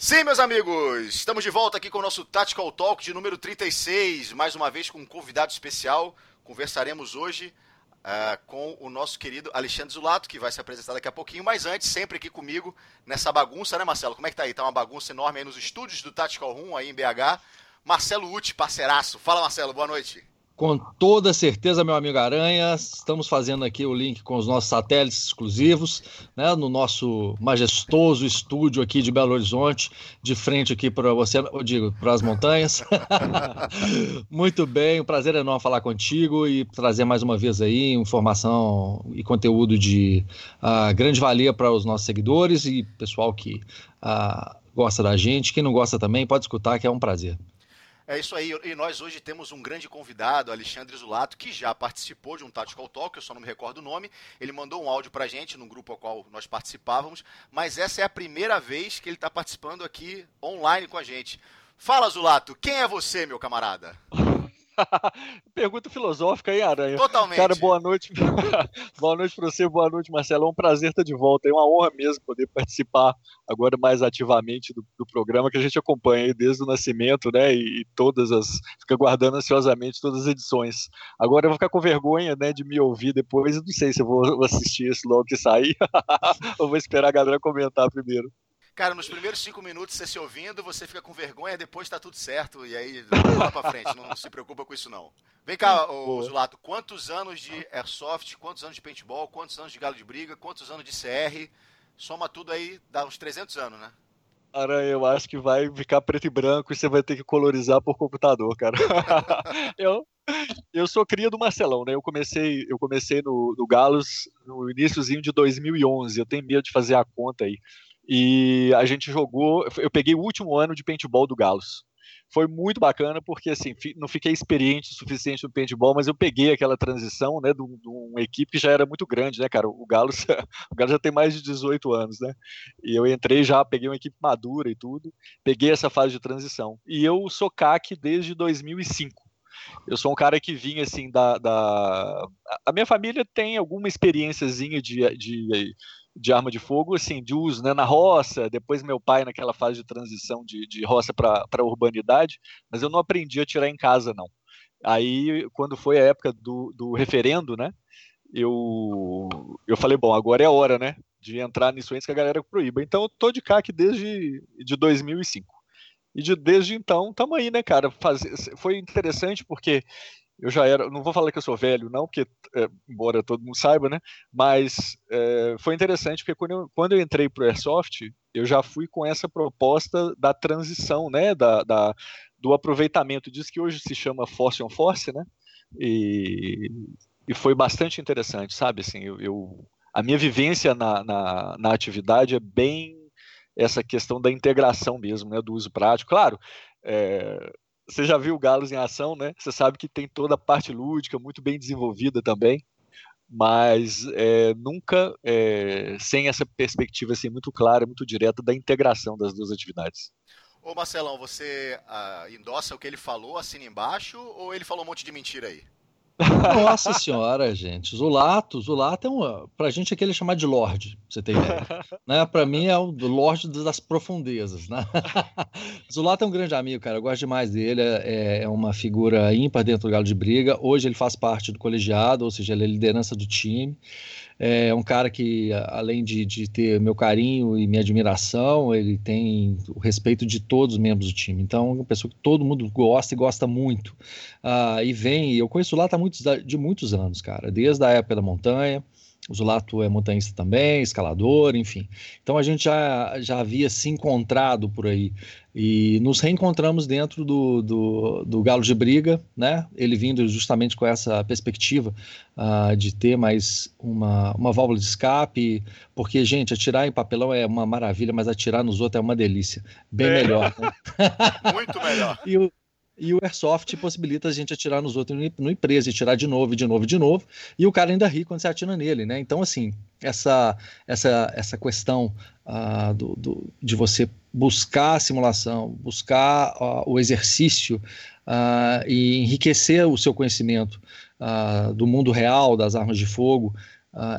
Sim, meus amigos, estamos de volta aqui com o nosso Tactical Talk de número 36, mais uma vez com um convidado especial. Conversaremos hoje uh, com o nosso querido Alexandre Zulato, que vai se apresentar daqui a pouquinho, mas antes, sempre aqui comigo, nessa bagunça, né, Marcelo? Como é que tá aí? Tá uma bagunça enorme aí nos estúdios do Tactical Room, aí em BH. Marcelo Uti, parceiraço. Fala, Marcelo, boa noite. Com toda certeza, meu amigo Aranha, estamos fazendo aqui o link com os nossos satélites exclusivos, né, no nosso majestoso estúdio aqui de Belo Horizonte, de frente aqui para você, eu digo, para as montanhas. Muito bem, um prazer enorme falar contigo e trazer mais uma vez aí informação e conteúdo de uh, grande valia para os nossos seguidores e pessoal que uh, gosta da gente. Quem não gosta também pode escutar, que é um prazer. É isso aí, e nós hoje temos um grande convidado, Alexandre Zulato, que já participou de um Tactical Talk, eu só não me recordo o nome. Ele mandou um áudio pra gente no grupo ao qual nós participávamos, mas essa é a primeira vez que ele está participando aqui online com a gente. Fala, Zulato, quem é você, meu camarada? Pergunta filosófica aí, Aranha. Totalmente. Cara, boa noite. boa noite para você, boa noite, Marcelo. É um prazer estar de volta. É uma honra mesmo poder participar agora mais ativamente do, do programa que a gente acompanha desde o nascimento, né? E, e, todas as. fica guardando ansiosamente todas as edições. Agora eu vou ficar com vergonha, né, de me ouvir depois. Eu não sei se eu vou assistir esse logo que sair ou vou esperar a galera comentar primeiro. Cara, nos primeiros cinco minutos você se ouvindo, você fica com vergonha, depois tá tudo certo, e aí lá pra frente, não, se preocupa com isso não. Vem cá, ô, Zulato, quantos anos de Airsoft, quantos anos de paintball, quantos anos de galo de briga, quantos anos de CR, soma tudo aí, dá uns 300 anos, né? Cara, eu acho que vai ficar preto e branco e você vai ter que colorizar por computador, cara. eu, eu sou cria do Marcelão, né? Eu comecei, eu comecei no, no Galos no iníciozinho de 2011. Eu tenho medo de fazer a conta aí. E a gente jogou. Eu peguei o último ano de paintball do Galos. Foi muito bacana, porque assim, não fiquei experiente o suficiente no paintball, mas eu peguei aquela transição, né, de, uma equipe que já era muito grande, né, cara? O Galos, o Galo já tem mais de 18 anos, né? E eu entrei já, peguei uma equipe madura e tudo, peguei essa fase de transição. E eu sou CAC desde 2005. Eu sou um cara que vinha assim da, da... a minha família tem alguma experiênciazinha de, de de arma de fogo, assim, de uso, né, na roça, depois meu pai naquela fase de transição de, de roça para urbanidade, mas eu não aprendi a tirar em casa, não. Aí, quando foi a época do, do referendo, né, eu, eu falei, bom, agora é a hora, né, de entrar nisso antes que a galera proíba. Então, eu tô de CAC desde de 2005. E de, desde então, tamo aí, né, cara? Faz, foi interessante porque eu já era, não vou falar que eu sou velho, não, porque, é, embora todo mundo saiba, né? Mas é, foi interessante porque quando eu, quando eu entrei para o Airsoft, eu já fui com essa proposta da transição, né? Da, da, do aproveitamento. Diz que hoje se chama Force on Force, né? E, e foi bastante interessante, sabe? Assim, eu, eu a minha vivência na, na, na atividade é bem essa questão da integração mesmo, né? Do uso prático. Claro. É, você já viu o Galos em ação, né? Você sabe que tem toda a parte lúdica muito bem desenvolvida também, mas é, nunca é, sem essa perspectiva assim muito clara, muito direta da integração das duas atividades. Ô Marcelão, você uh, endossa o que ele falou, assina embaixo, ou ele falou um monte de mentira aí? Nossa senhora, gente. Zulato, Zulato é um. Pra gente aqui ele é chamado de Lorde, pra você ter ideia. né? Pra mim é o Lorde das profundezas, né? Zulato é um grande amigo, cara. Eu gosto demais dele. É, é uma figura ímpar dentro do Galo de Briga. Hoje ele faz parte do colegiado, ou seja, ele é liderança do time. É um cara que, além de, de ter meu carinho e minha admiração, ele tem o respeito de todos os membros do time. Então, é uma pessoa que todo mundo gosta e gosta muito. Ah, e vem, eu conheço lá tá muitos, de muitos anos, cara, desde a época da montanha. O Zulato é montanhista também, escalador, enfim. Então a gente já, já havia se encontrado por aí e nos reencontramos dentro do, do, do Galo de Briga, né? Ele vindo justamente com essa perspectiva uh, de ter mais uma, uma válvula de escape, porque, gente, atirar em papelão é uma maravilha, mas atirar nos outros é uma delícia. Bem é. melhor. Né? Muito melhor. e o, e o Airsoft possibilita a gente atirar nos outros no empresa, e tirar de novo, de novo, de novo, e o cara ainda ri quando você atira nele, né? Então, assim, essa, essa, essa questão uh, do, do, de você buscar a simulação, buscar uh, o exercício uh, e enriquecer o seu conhecimento do mundo real, das armas de fogo,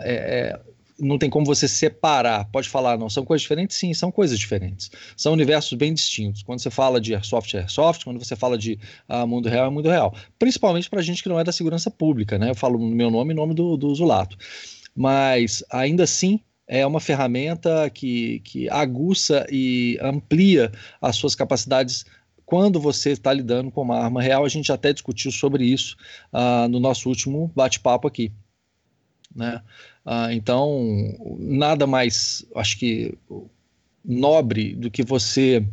é, é não tem como você separar. Pode falar, não, são coisas diferentes? Sim, são coisas diferentes. São universos bem distintos. Quando você fala de airsoft, é airsoft. Quando você fala de ah, mundo real, é mundo real. Principalmente para gente que não é da segurança pública, né? Eu falo no meu nome e nome do, do Zulato. Mas, ainda assim, é uma ferramenta que, que aguça e amplia as suas capacidades quando você está lidando com uma arma real. A gente até discutiu sobre isso uh, no nosso último bate-papo aqui. Né? Uh, então, nada mais, acho que, nobre do que você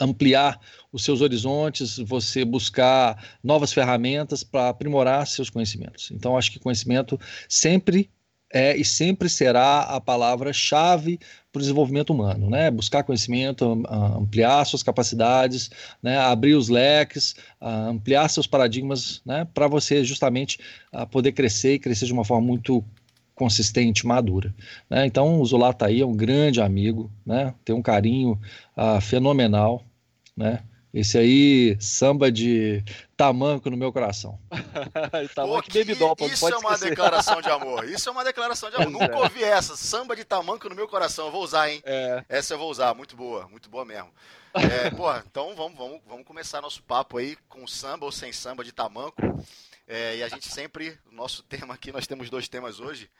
ampliar os seus horizontes, você buscar novas ferramentas para aprimorar seus conhecimentos. Então, acho que conhecimento sempre é e sempre será a palavra-chave para o desenvolvimento humano, né? Buscar conhecimento, ampliar suas capacidades, né? abrir os leques, ampliar seus paradigmas, né? Para você justamente poder crescer e crescer de uma forma muito consistente, madura. Né? Então, o Zulata aí é um grande amigo, né? Tem um carinho uh, fenomenal, né? Esse aí, samba de tamanco no meu coração. tamanco Pô, baby doll, Isso é uma esquecer. declaração de amor. Isso é uma declaração de amor. Nunca é. ouvi essa. Samba de tamanco no meu coração. Eu vou usar, hein? É. Essa eu vou usar. Muito boa. Muito boa mesmo. É, pô, então vamos, vamos, vamos começar nosso papo aí com samba ou sem samba de tamanco. É, e a gente sempre, o nosso tema aqui, nós temos dois temas hoje.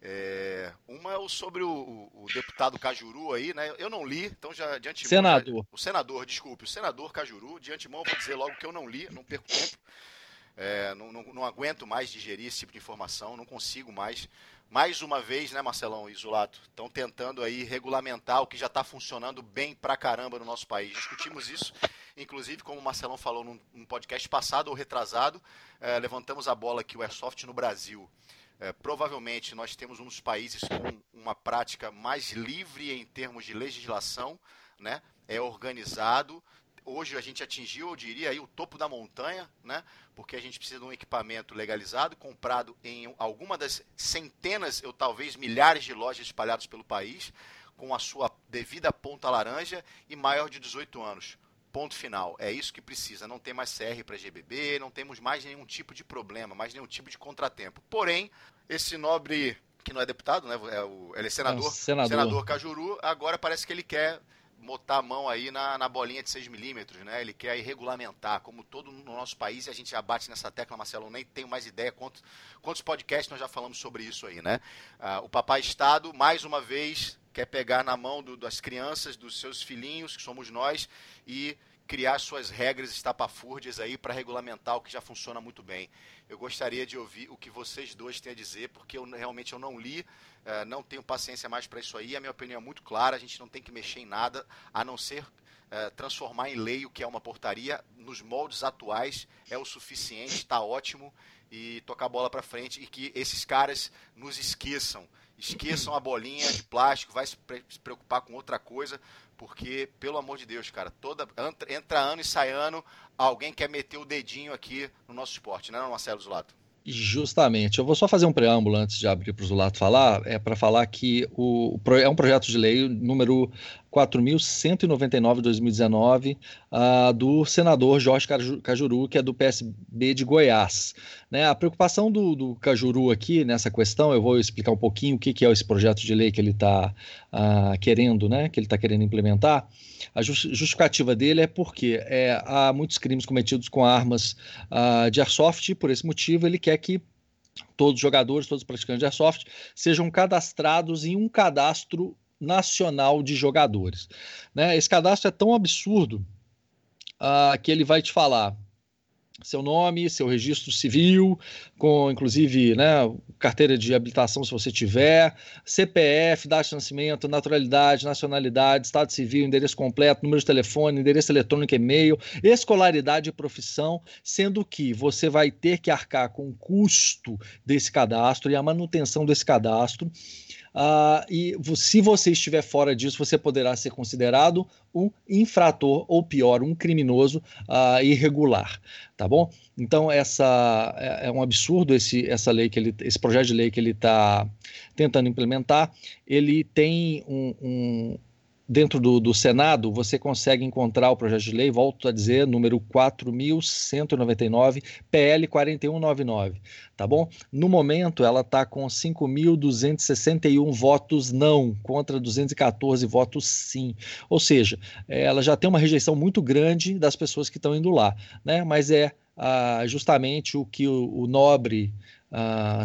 É, uma é o sobre o, o, deputado Cajuru aí, né? Eu não li, então já de antemão. Senador. Já, o senador, desculpe, o senador Cajuru. De antemão, vou dizer logo que eu não li, não perco tempo. É, não, não, não, aguento mais digerir esse tipo de informação, não consigo mais. Mais uma vez, né, Marcelão Zulato, estão tentando aí regulamentar o que já está funcionando bem pra caramba no nosso país. Discutimos isso, inclusive, como o Marcelão falou num, num podcast passado ou retrasado, é, levantamos a bola aqui, o Airsoft no Brasil. É, provavelmente nós temos um dos países com uma prática mais livre em termos de legislação, né? é organizado. Hoje a gente atingiu, eu diria, aí, o topo da montanha, né? porque a gente precisa de um equipamento legalizado, comprado em alguma das centenas, ou talvez milhares de lojas espalhadas pelo país, com a sua devida ponta laranja e maior de 18 anos. Ponto final. É isso que precisa. Não tem mais CR para GBB, não temos mais nenhum tipo de problema, mais nenhum tipo de contratempo. Porém, esse nobre, que não é deputado, né? É o, ele é senador, é senador. senador Cajuru, agora parece que ele quer botar a mão aí na, na bolinha de 6 milímetros, né? Ele quer regulamentar, como todo no nosso país, e a gente já bate nessa tecla, Marcelo, nem tenho mais ideia quantos, quantos podcasts nós já falamos sobre isso aí, né? Ah, o papai Estado, mais uma vez, quer pegar na mão do, das crianças, dos seus filhinhos, que somos nós, e criar suas regras estapafúrdias aí para regulamentar o que já funciona muito bem. Eu gostaria de ouvir o que vocês dois têm a dizer, porque eu realmente eu não li, uh, não tenho paciência mais para isso aí. A minha opinião é muito clara, a gente não tem que mexer em nada, a não ser uh, transformar em lei o que é uma portaria nos moldes atuais é o suficiente, está ótimo e tocar a bola para frente e que esses caras nos esqueçam Esqueçam a bolinha de plástico, vai se preocupar com outra coisa, porque, pelo amor de Deus, cara, toda entra ano e sai ano, alguém quer meter o dedinho aqui no nosso esporte, né, Marcelo Zulato? Justamente. Eu vou só fazer um preâmbulo antes de abrir para o Zulato falar, é para falar que o, é um projeto de lei número 4.199 de 2019, uh, do senador Jorge Cajuru, que é do PSB de Goiás. Né, a preocupação do, do, Cajuru aqui nessa questão, eu vou explicar um pouquinho o que, que é esse projeto de lei que ele está uh, querendo, né, que ele está querendo implementar. A justificativa dele é porque é, há muitos crimes cometidos com armas uh, de airsoft, e por esse motivo ele quer que todos os jogadores, todos os praticantes de airsoft sejam cadastrados em um cadastro nacional de jogadores. Né? Esse cadastro é tão absurdo uh, que ele vai te falar seu nome, seu registro civil, com inclusive né, carteira de habilitação se você tiver, CPF, data de nascimento, naturalidade, nacionalidade, estado civil, endereço completo, número de telefone, endereço eletrônico, e-mail, escolaridade e profissão, sendo que você vai ter que arcar com o custo desse cadastro e a manutenção desse cadastro Uh, e se você estiver fora disso, você poderá ser considerado um infrator ou pior, um criminoso uh, irregular, tá bom? Então essa é, é, um absurdo esse essa lei que ele, esse projeto de lei que ele está tentando implementar. Ele tem um, um dentro do, do, Senado, você consegue encontrar o projeto de lei, volto a dizer, número 4.199, PL 4199, tá bom? No momento, ela está com 5.261 votos não, contra 214 votos sim. Ou seja, ela já tem uma rejeição muito grande das pessoas que estão indo lá, né? Mas é ah, justamente o que o, o nobre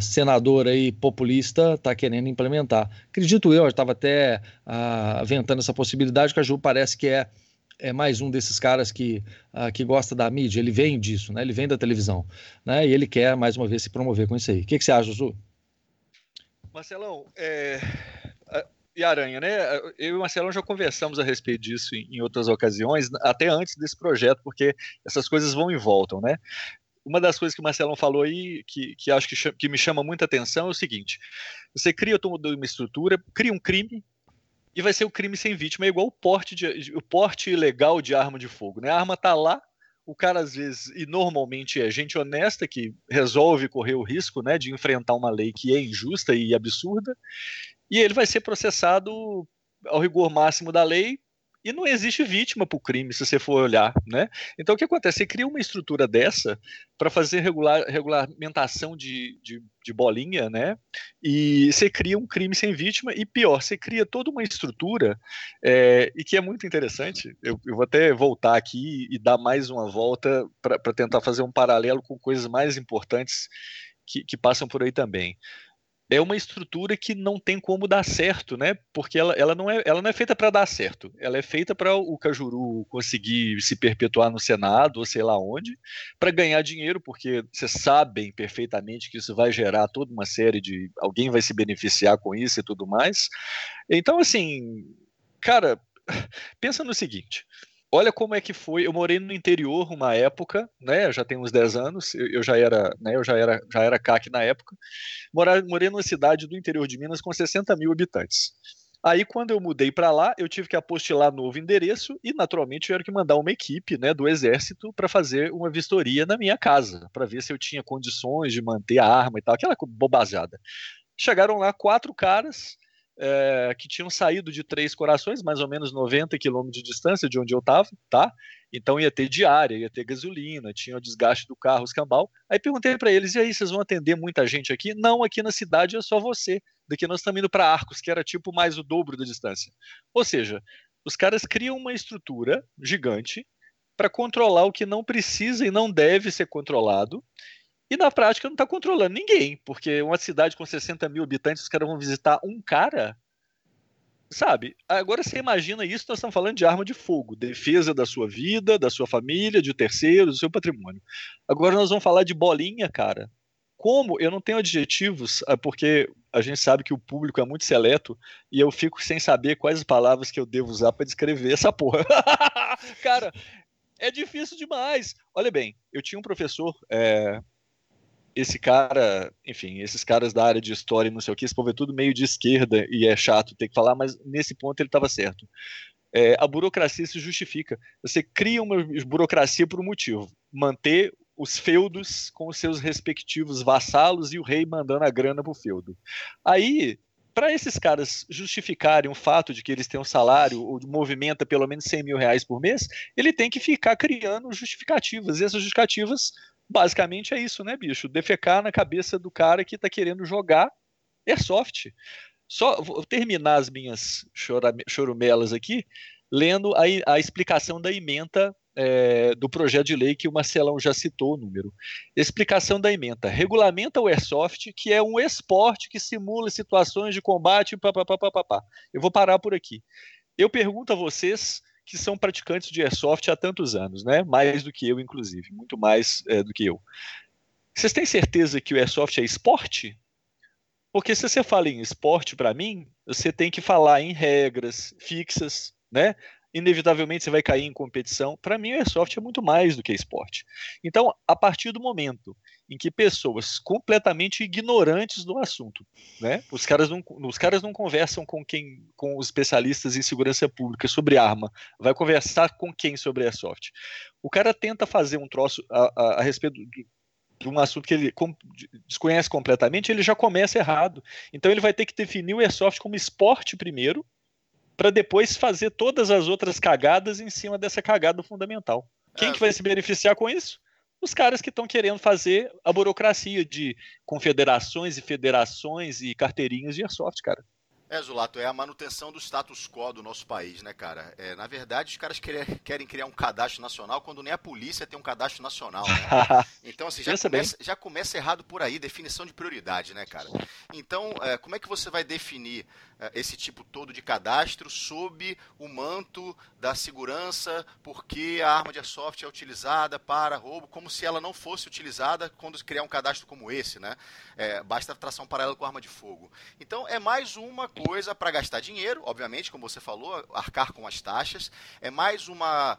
senador aí populista está querendo implementar. Acredito eu, eu estava até aventando essa possibilidade, que a Ju parece que é, é mais um desses caras que, que gosta da mídia, ele vem disso, né? ele vem da televisão, né? e ele quer, mais uma vez, se promover com isso aí. O que, que você acha, Ju? Marcelão, é... e Aranha, né? Eu e o Marcelão já conversamos a respeito disso em outras ocasiões, até antes desse projeto, porque essas coisas vão e voltam, né? Uma das coisas que o Marcelão falou aí, que, que acho que, que me chama muita atenção, é o seguinte: você cria uma estrutura, cria um crime, e vai ser o crime sem vítima, é igual o porte, de, o porte ilegal de arma de fogo. Né? A arma está lá, o cara às vezes, e normalmente é gente honesta que resolve correr o risco né, de enfrentar uma lei que é injusta e absurda, e ele vai ser processado ao rigor máximo da lei e não existe vítima para o crime, se você for olhar, né? Então, o que acontece? Você cria uma estrutura dessa para fazer regular, regulamentação de, de, de, bolinha, né? E você cria um crime sem vítima, e pior, você cria toda uma estrutura, é, e que é muito interessante. Eu, eu, vou até voltar aqui e dar mais uma volta para tentar fazer um paralelo com coisas mais importantes que, que passam por aí também é uma estrutura que não tem como dar certo, né? Porque ela, ela, não, é, ela não é feita para dar certo. Ela é feita para o Cajuru conseguir se perpetuar no Senado ou sei lá onde, para ganhar dinheiro, porque vocês sabem perfeitamente que isso vai gerar toda uma série de. Alguém vai se beneficiar com isso e tudo mais. Então, assim, cara, pensa no seguinte olha como é que foi. Eu morei no interior uma época, né? Já tem uns 10 anos. Eu, eu, já era, né? Eu já era, já era CAC na época. Morar, morei numa cidade do interior de Minas com 60 mil habitantes. Aí, quando eu mudei para lá, eu tive que apostilar novo endereço e, naturalmente, tiveram que mandar uma equipe né, do Exército para fazer uma vistoria na minha casa, para ver se eu tinha condições de manter a arma e tal, aquela bobajada. Chegaram lá quatro caras, é, que tinham saído de Três Corações, mais ou menos 90 quilômetros de distância de onde eu estava, tá? Então ia ter diária, ia ter gasolina, tinha o desgaste do carro, os cambal. Aí perguntei para eles: e aí, vocês vão atender muita gente aqui? Não, aqui na cidade é só você. Daqui nós estamos indo para Arcos, que era tipo mais o dobro da distância. Ou seja, os caras criam uma estrutura gigante para controlar o que não precisa e não deve ser controlado e na prática não está controlando ninguém, porque uma cidade com 60 mil habitantes, os caras vão visitar um cara. Sabe? Agora você imagina isso, nós estamos falando de arma de fogo, defesa da sua vida, da sua família, de terceiros, do seu patrimônio. Agora nós vamos falar de bolinha, cara. Como eu não tenho adjetivos, é porque a gente sabe que o público é muito seleto e eu fico sem saber quais palavras que eu devo usar para descrever essa porra. cara, é difícil demais. Olha bem, eu tinha um professor é, esse cara, enfim, esses caras da área de história e não sei o que, esse povo é tudo meio de esquerda e é chato ter que falar, mas nesse ponto ele estava certo. É, a burocracia se justifica. Você cria uma burocracia por um motivo: manter os feudos com os seus respectivos vassalos e o rei mandando a grana para o feudo. Aí, para esses caras justificarem o fato de que eles têm um salário ou movimenta pelo menos 100 mil reais por mês, ele tem que ficar criando justificativas. E essas justificativas basicamente é isso, né, bicho? Defecar na cabeça do cara que tá querendo jogar airsoft. Só vou terminar as minhas chorumelas aqui, lendo a, a explicação da emenda é, do projeto de lei que o Marcelão já citou o número. Explicação da emenda. Regulamenta o airsoft, que é um esporte que simula situações de combate. Eu vou parar por aqui. Eu pergunto a vocês que são praticantes de airsoft há tantos anos, né? Mais do que eu, inclusive, muito mais é, do que eu. Vocês têm certeza que o airsoft é esporte? Porque se você fala em esporte, para mim, você tem que falar em regras fixas, né? inevitavelmente você vai cair em competição. Para mim, o airsoft é muito mais do que esporte. Então, a partir do momento em que pessoas completamente ignorantes do assunto, né? Os caras não, os caras não conversam com quem, com os especialistas em segurança pública sobre arma, vai conversar com quem sobre airsoft. O cara tenta fazer um troço a, a, a respeito de, de um assunto que ele desconhece completamente, ele já começa errado. Então ele vai ter que definir o airsoft como esporte primeiro, para depois fazer todas as outras cagadas em cima dessa cagada fundamental. Quem é. que vai se beneficiar com isso? Os caras que estão querendo fazer a burocracia de confederações e federações e carteirinhas de airsoft, cara. É, Zulato, é a manutenção do status quo do nosso país, né, cara? É, na verdade, os caras querem, querem criar um cadastro nacional quando nem a polícia tem um cadastro nacional, né? Então, assim, já começa, já começa, errado por aí, definição de prioridade, né, cara? Então, é, como é que você vai definir é, esse tipo todo de cadastro sob o manto da segurança, porque a arma de airsoft é utilizada para roubo, como se ela não fosse utilizada quando criar um cadastro como esse, né? É, basta tração paralela com arma de fogo. Então, é mais uma coisa para gastar dinheiro, obviamente, como você falou, arcar com as taxas. É mais uma,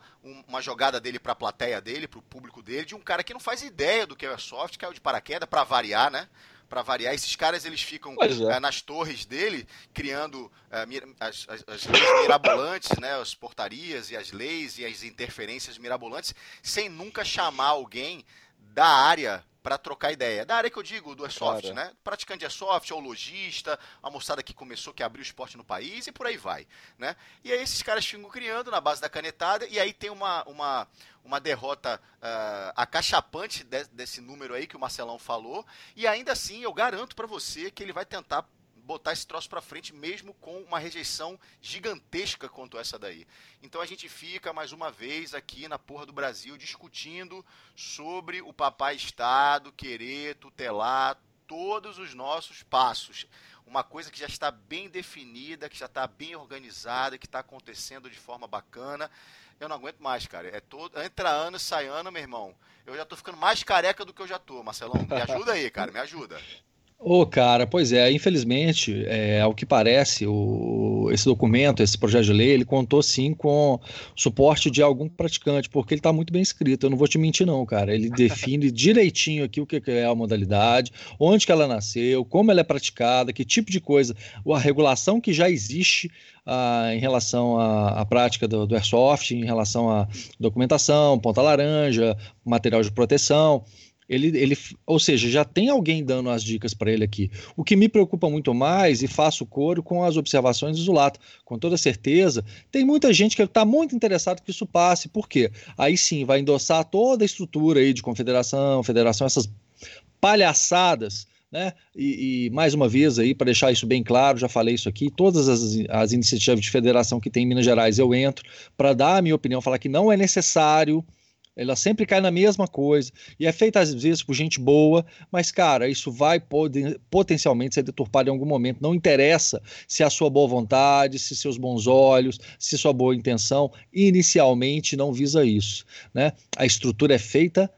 uma jogada dele para a plateia dele, para o público dele, de um cara que não faz ideia do que é airsoft, caiu de paraquedas para variar, né? para variar. Esses caras eles ficam é. nas torres dele, criando uh, as, as, as, leis mirabolantes, né, as portarias e as leis e as interferências mirabolantes, sem nunca chamar alguém da área para trocar ideia. Da área que eu digo, do airsoft, claro. né? Praticante de airsoft, ou lojista, a moçada que começou, que abriu o esporte no país e por aí vai, né? E aí esses caras ficam criando na base da canetada e aí tem uma, uma, uma derrota uh, acachapante de, desse número aí que o Marcelão falou e ainda assim eu garanto para você que ele vai tentar botar esse troço para frente mesmo com uma rejeição gigantesca quanto essa daí. Então a gente fica mais uma vez aqui na porra do Brasil discutindo sobre o papai Estado querer tutelar todos os nossos passos. Uma coisa que já está bem definida, que já está bem organizada, que está acontecendo de forma bacana. Eu não aguento mais, cara. É todo, entra ano, sai ano, meu irmão. Eu já tô ficando mais careca do que eu já tô, Marcelão. Me ajuda aí, cara, me ajuda. Ô, oh, cara, pois é, infelizmente, é, ao que parece, o, esse documento, esse projeto de lei, ele contou sim com suporte de algum praticante, porque ele está muito bem escrito, eu não vou te mentir não, cara, ele define direitinho aqui o que é a modalidade, onde que ela nasceu, como ela é praticada, que tipo de coisa, a regulação que já existe ah, em relação à, à prática do, do airsoft, em relação à documentação, ponta laranja, material de proteção, ele, ele, ou seja, já tem alguém dando as dicas para ele aqui. O que me preocupa muito mais, e faço coro com as observações do Zulato, com toda certeza, tem muita gente que está muito interessado que isso passe. Por quê? Aí sim, vai endossar toda a estrutura aí de confederação, federação, essas palhaçadas né? E, e, mais uma vez aí, para deixar isso bem claro, já falei isso aqui, todas as, as iniciativas de federação que tem em Minas Gerais eu entro para dar a minha opinião, falar que não é necessário ela sempre cai na mesma coisa e é feita às vezes por gente boa, mas cara, isso vai poder, potencialmente ser deturpado em algum momento. Não interessa se a sua boa vontade, se seus bons olhos, se sua boa intenção inicialmente não visa isso, né? A estrutura é feita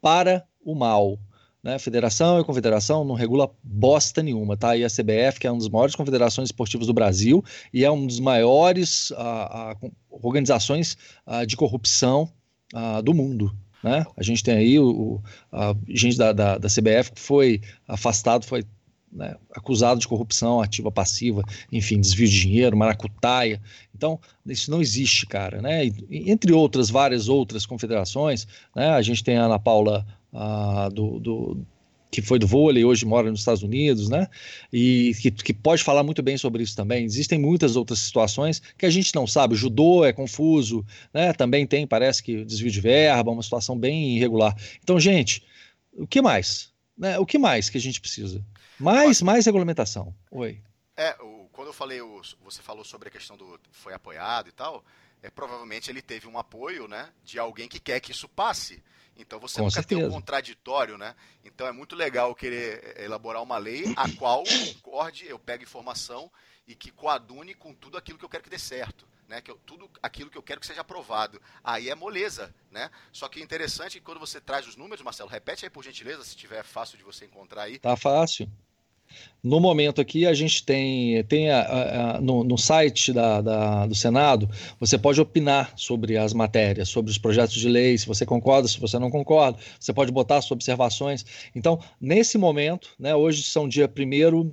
para o mal. Né? Federação e confederação não regula bosta nenhuma, tá? E a CBF, que é uma das maiores confederações esportivas do Brasil e é uma das maiores a, a, organizações a, de corrupção uh, do mundo. Né? A gente tem aí o, a gente da, da, da, CBF que foi afastado, foi né, acusado de corrupção ativa, passiva, enfim, desvio de dinheiro, maracutaia. Então, isso não existe, cara. Né? E, entre outras, várias outras confederações, né? a gente tem a Ana Paula do, do que foi do vôlei, hoje mora nos Estados Unidos, né? E que, que, pode falar muito bem sobre isso também. Existem muitas outras situações que a gente não sabe. O judô é confuso, né? Também tem, parece que desvio de verba, uma situação bem irregular. Então, gente, o que mais? Né? O que mais que a gente precisa? Mais, mais regulamentação. Oi. É, o, quando eu falei, o, você falou sobre a questão do foi apoiado e tal, é provavelmente ele teve um apoio, né, de alguém que quer que isso passe. Então você Com nunca certeza. tem um contraditório, né? Então é muito legal querer elaborar uma lei a qual concorde, eu pego informação e que coadune com tudo aquilo que eu quero que dê certo. Né, que eu, tudo aquilo que eu quero que seja aprovado. Aí é moleza, né? Só que é interessante que quando você traz os números, Marcelo, repete aí por gentileza, se tiver fácil de você encontrar aí. Tá fácil. No momento aqui, a gente tem, tem a, a, a, no, no, site da, da, do Senado, você pode opinar sobre as matérias, sobre os projetos de lei, se você concorda, se você não concorda, você pode botar suas observações. Então, nesse momento, né, hoje são dia 1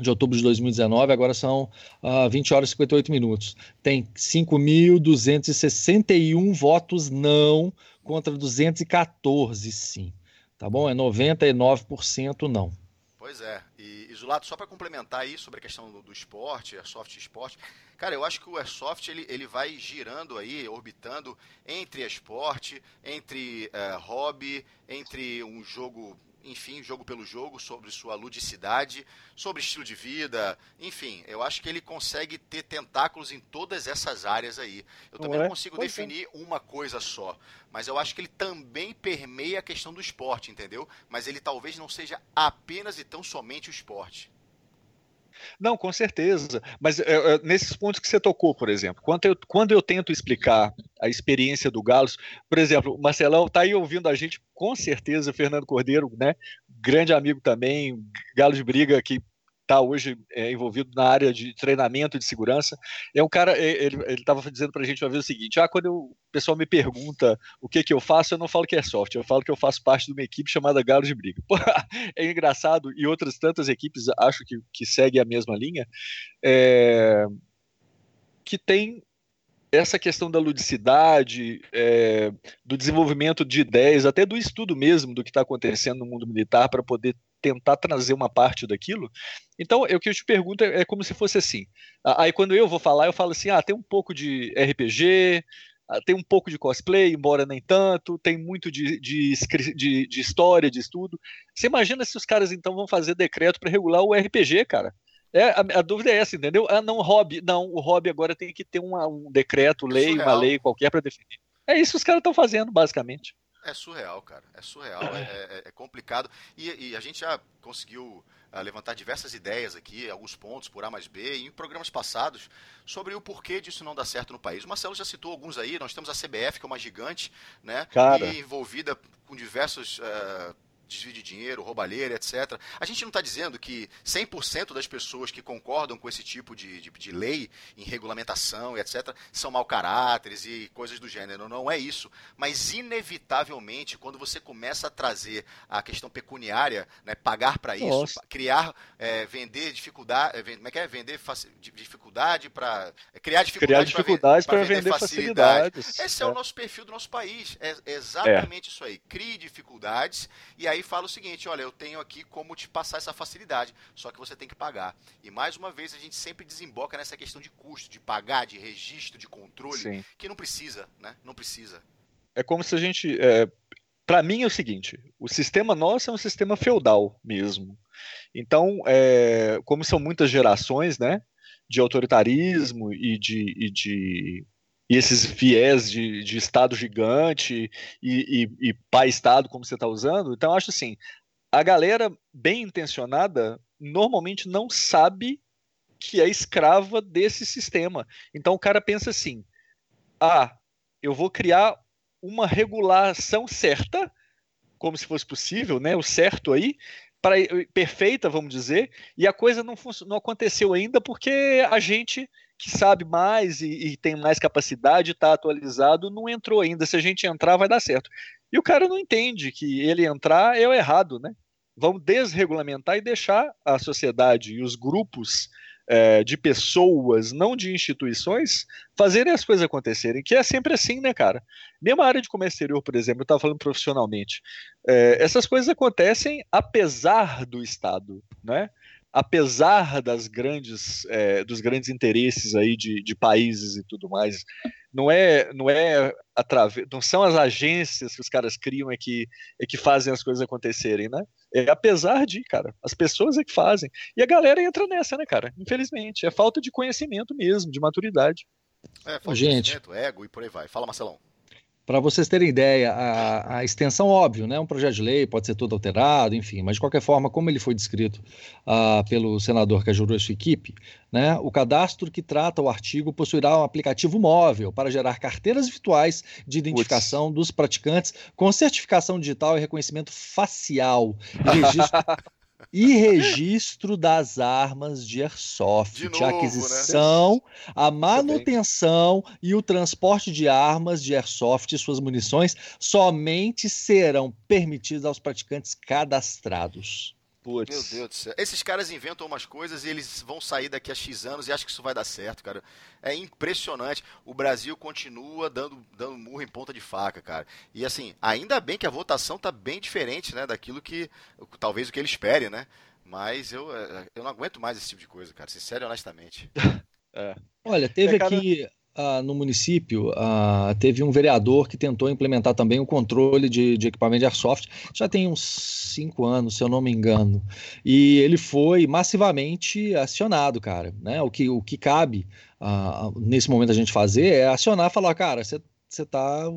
de outubro de 2019, agora são uh, 20 horas e 58 minutos. Tem 5.261 votos não contra 214 sim. Tá bom? É 99% não. Pois é. E, Isolato, só para complementar aí sobre a questão do, do esporte, Airsoft esporte, cara, eu acho que o Airsoft ele, ele vai girando aí, orbitando entre esporte, entre uh, hobby, entre um jogo enfim, jogo pelo jogo, sobre sua ludicidade, sobre estilo de vida, enfim, eu acho que ele consegue ter tentáculos em todas essas áreas aí. Eu também não, não consigo pois definir é. uma coisa só, mas eu acho que ele também permeia a questão do esporte, entendeu? Mas ele talvez não seja apenas e tão somente o esporte. Não, com certeza. Mas é, é, nesses pontos que você tocou, por exemplo, quando eu, quando eu tento explicar a experiência do Galos, por exemplo, o Marcelão está aí ouvindo a gente, com certeza, Fernando Cordeiro, né? Grande amigo também, Galo de Briga, que está hoje é, envolvido na área de treinamento de segurança. É um cara, é, ele estava dizendo para a gente uma vez o seguinte: ah, quando eu, o pessoal me pergunta o que, que eu faço, eu não falo que é software, eu falo que eu faço parte de uma equipe chamada Galo de Briga. É engraçado, e outras tantas equipes acho que, que seguem a mesma linha, é, que tem essa questão da ludicidade, é, do desenvolvimento de ideias, até do estudo mesmo do que está acontecendo no mundo militar para poder tentar trazer uma parte daquilo. Então, o que eu te pergunto é, é, como se fosse assim. Aí, quando eu vou falar, eu falo assim: ah, tem um pouco de RPG, ah, tem um pouco de cosplay, embora nem tanto, tem muito de, de, de, de história, de estudo. Você imagina se os caras então vão fazer decreto para regular o RPG, cara? É, a, a, dúvida é essa, entendeu? Ah, não, hobby. Não, o hobby agora tem que ter uma, um decreto, lei, uma lei qualquer para definir. É isso que os caras estão fazendo, basicamente. É surreal, cara. É surreal, é, é, é complicado. E, e, a gente já conseguiu uh, levantar diversas ideias aqui, alguns pontos por A mais B, em programas passados, sobre o porquê disso não dar certo no país. O Marcelo já citou alguns aí. Nós temos a CBF, que é uma gigante, né? Cara. E envolvida com diversos. Uh, desvio de dinheiro, roubalheira, etc. A gente não está dizendo que 100% das pessoas que concordam com esse tipo de, de, de, lei em regulamentação, etc., são mau caráteres e coisas do gênero. Não é isso. Mas, inevitavelmente, quando você começa a trazer a questão pecuniária, né, pagar para isso, criar, é, vender dificuldade, é, como é que é? Vender dificuldade para. É, criar dificuldade, dificuldade para vender, vender facilidade. Esse é. é. o nosso perfil do nosso país. É exatamente isso aí. Crie dificuldades e aí fala o seguinte: olha, eu tenho aqui como te passar essa facilidade, só que você tem que pagar. E mais uma vez a gente sempre desemboca nessa questão de custo, de pagar, de registro, de controle, Sim. que não precisa, né? Não precisa. É como se a gente. É, para mim é o seguinte: o sistema nosso é um sistema feudal mesmo. Então, é, como são muitas gerações, né? De autoritarismo e de, e de e esses viés de, de Estado gigante e, e, e pai-Estado, como você está usando. Então, acho assim, a galera bem intencionada normalmente não sabe que é escrava desse sistema. Então, o cara pensa assim: ah, eu vou criar uma regulação certa, como se fosse possível, né? O certo aí, para perfeita, vamos dizer, e a coisa não, não aconteceu ainda porque a gente que sabe mais e, e tem mais capacidade, está atualizado, não entrou ainda. Se a gente entrar, vai dar certo. E o cara não entende que ele entrar é o errado, né? Vamos desregulamentar e deixar a sociedade e os grupos é, de pessoas, não de instituições, fazerem as coisas acontecerem, que é sempre assim, né, cara? Mesmo a área de comércio exterior, por exemplo, eu estava falando profissionalmente, é, essas coisas acontecem apesar do Estado, né? Apesar das grandes, é, dos grandes interesses aí de, de, países e tudo mais, não é, não é através, não são as agências que os caras criam é que, é que fazem as coisas acontecerem, né? É apesar de, cara, as pessoas é que fazem. E a galera entra nessa, né, cara? Infelizmente, é falta de conhecimento mesmo, de maturidade. É, falta Gente. de conhecimento, ego e por aí vai. Fala, Marcelão. Para vocês terem ideia, a, a, extensão, óbvio, né, um projeto de lei pode ser todo alterado, enfim, mas de qualquer forma, como ele foi descrito uh, pelo senador que ajudou a sua equipe, né, o cadastro que trata o artigo possuirá um aplicativo móvel para gerar carteiras virtuais de identificação Puts. dos praticantes com certificação digital e reconhecimento facial, registro e registro das armas de airsoft, de novo, a né? aquisição, né? a manutenção e o transporte de armas de airsoft e suas munições somente serão permitidos aos praticantes cadastrados. Putz. Meu Deus do céu. Esses caras inventam umas coisas e eles vão sair daqui a X anos e acho que isso vai dar certo, cara. É impressionante. O Brasil continua dando, dando murro em ponta de faca, cara. E assim, ainda bem que a votação tá bem diferente, né, daquilo que talvez o que ele espere, né? Mas eu, é, eu não aguento mais esse tipo de coisa, cara, sincero e honestamente. é. Olha, teve é, cara... aqui ah, no município, ah, teve um vereador que tentou implementar também o controle de, de, equipamento de airsoft, já tem uns cinco anos, se eu não me engano, e ele foi massivamente acionado, cara. Né? O, que, o que cabe ah, nesse momento a gente fazer é acionar falar, cara, você está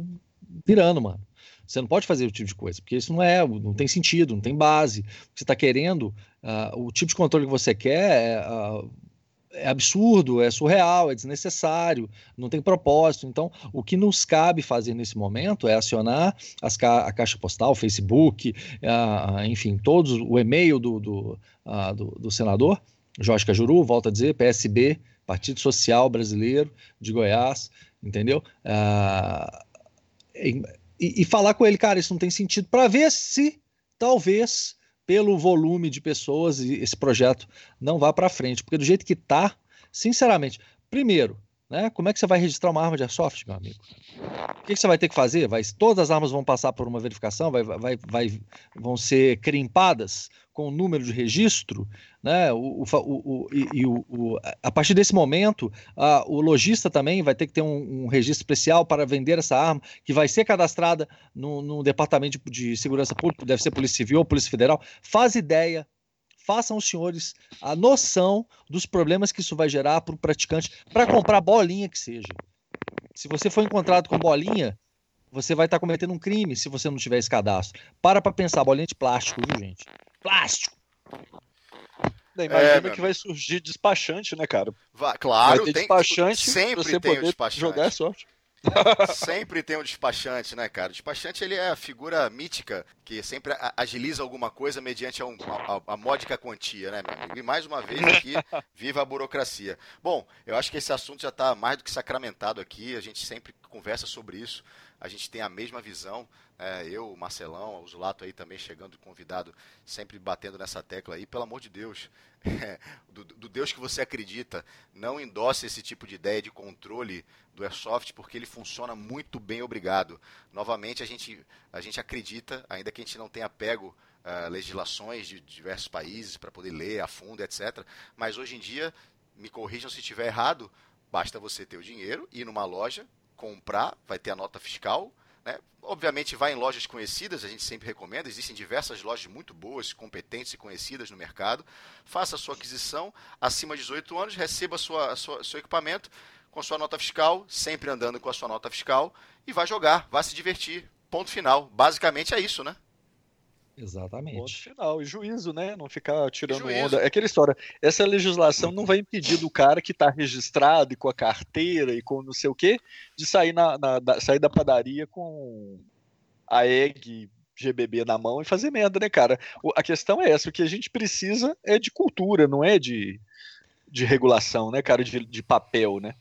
virando, mano. Você não pode fazer o tipo de coisa, porque isso não é, não tem sentido, não tem base. Você está querendo, uh, o tipo de controle que você quer uh, é absurdo, é surreal, é desnecessário, não tem propósito. Então, o que nos cabe fazer nesse momento é acionar ca a caixa postal, o Facebook, uh, enfim, todos, o e-mail do, do, uh, do, do, senador, Jorge Cajuru, volta a dizer, PSB, Partido Social Brasileiro de Goiás, entendeu? E, e falar com ele, cara, isso não tem sentido, para ver se talvez pelo volume de pessoas esse projeto não vá para frente, porque do jeito que está, sinceramente, primeiro, né, como é que você vai registrar uma arma de airsoft, meu amigo? O que, que, você vai ter que fazer? Vai, todas as armas vão passar por uma verificação, vai, vai, vai, vão ser crimpadas com o número de registro, né? O, o, o, e, o, a partir desse momento, a, o lojista também vai ter que ter um, um, registro especial para vender essa arma, que vai ser cadastrada no, no departamento de, de segurança pública, deve ser Polícia Civil ou Polícia Federal. Faz ideia façam os senhores a noção dos problemas que isso vai gerar para o praticante para comprar bolinha que seja. Se você for encontrado com bolinha, você vai estar tá cometendo um crime se você não tiver esse cadastro. Para para pensar, bolinha de plástico, viu, gente? plástico. Imagina é, que vai surgir despachante, né, cara? Vai, claro, vai ter tem, despachante sempre você tem poder o despachante. jogar sorte. Sempre tem um despachante, né, cara? O despachante ele é a figura mítica que sempre agiliza alguma coisa mediante a, um, a, a módica quantia, né, meu amigo? E mais uma vez aqui, viva a burocracia. Bom, eu acho que esse assunto já está mais do que sacramentado aqui, a gente sempre conversa sobre isso, a gente tem a mesma visão é, eu, o Marcelão, o Zulato aí também chegando convidado, sempre batendo nessa tecla aí, pelo amor de Deus, é, do, do, Deus que você acredita, não endosse esse tipo de ideia de controle do Airsoft, porque ele funciona muito bem, obrigado. Novamente, a gente, a gente acredita, ainda que a gente não tenha pego uh, legislações de diversos países para poder ler a fundo, etc. Mas hoje em dia, me corrijam se estiver errado, basta você ter o dinheiro, ir numa loja, comprar, vai ter a nota fiscal, né? Obviamente, vai em lojas conhecidas, a gente sempre recomenda, existem diversas lojas muito boas, competentes e conhecidas no mercado. Faça a sua aquisição, acima de 18 anos, receba sua, sua, seu equipamento com sua nota fiscal, sempre andando com a sua nota fiscal, e vai jogar, vai se divertir. Ponto final. Basicamente é isso, né? Exatamente. Ponto final. E juízo, né? Não ficar tirando onda. É aquela história. Essa legislação não vai impedir do cara que está registrado e com a carteira e com não sei o quê, de sair, na, na da, sair da padaria com a egg GBB na mão e fazer merda, né, cara? A questão é essa. O que a gente precisa é de cultura, não é de, de regulação, né, cara? De, de papel, né?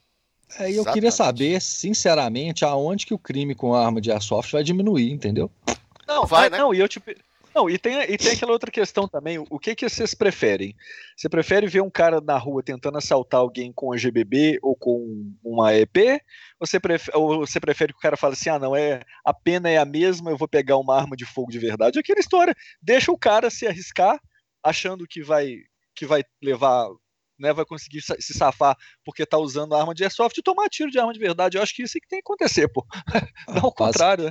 É, eu queria saber, sinceramente, aonde que o crime com arma de airsoft vai diminuir, entendeu? Não, vai, né? Não, e eu te, não, e tem, e tem aquela outra questão também. O que, que vocês preferem? Você prefere ver um cara na rua tentando assaltar alguém com a GBB ou com uma EP? Ou você, prefere, ou você prefere que o cara fale assim: ah, não, é, a pena é a mesma, eu vou pegar uma arma de fogo de verdade? Aquela história. Deixa o cara se arriscar, achando que vai, que vai levar né, vai conseguir se safar porque tá usando arma de airsoft e tomar tiro de arma de verdade. Eu acho que isso é que tem que acontecer, pô. Não ao contrário, né?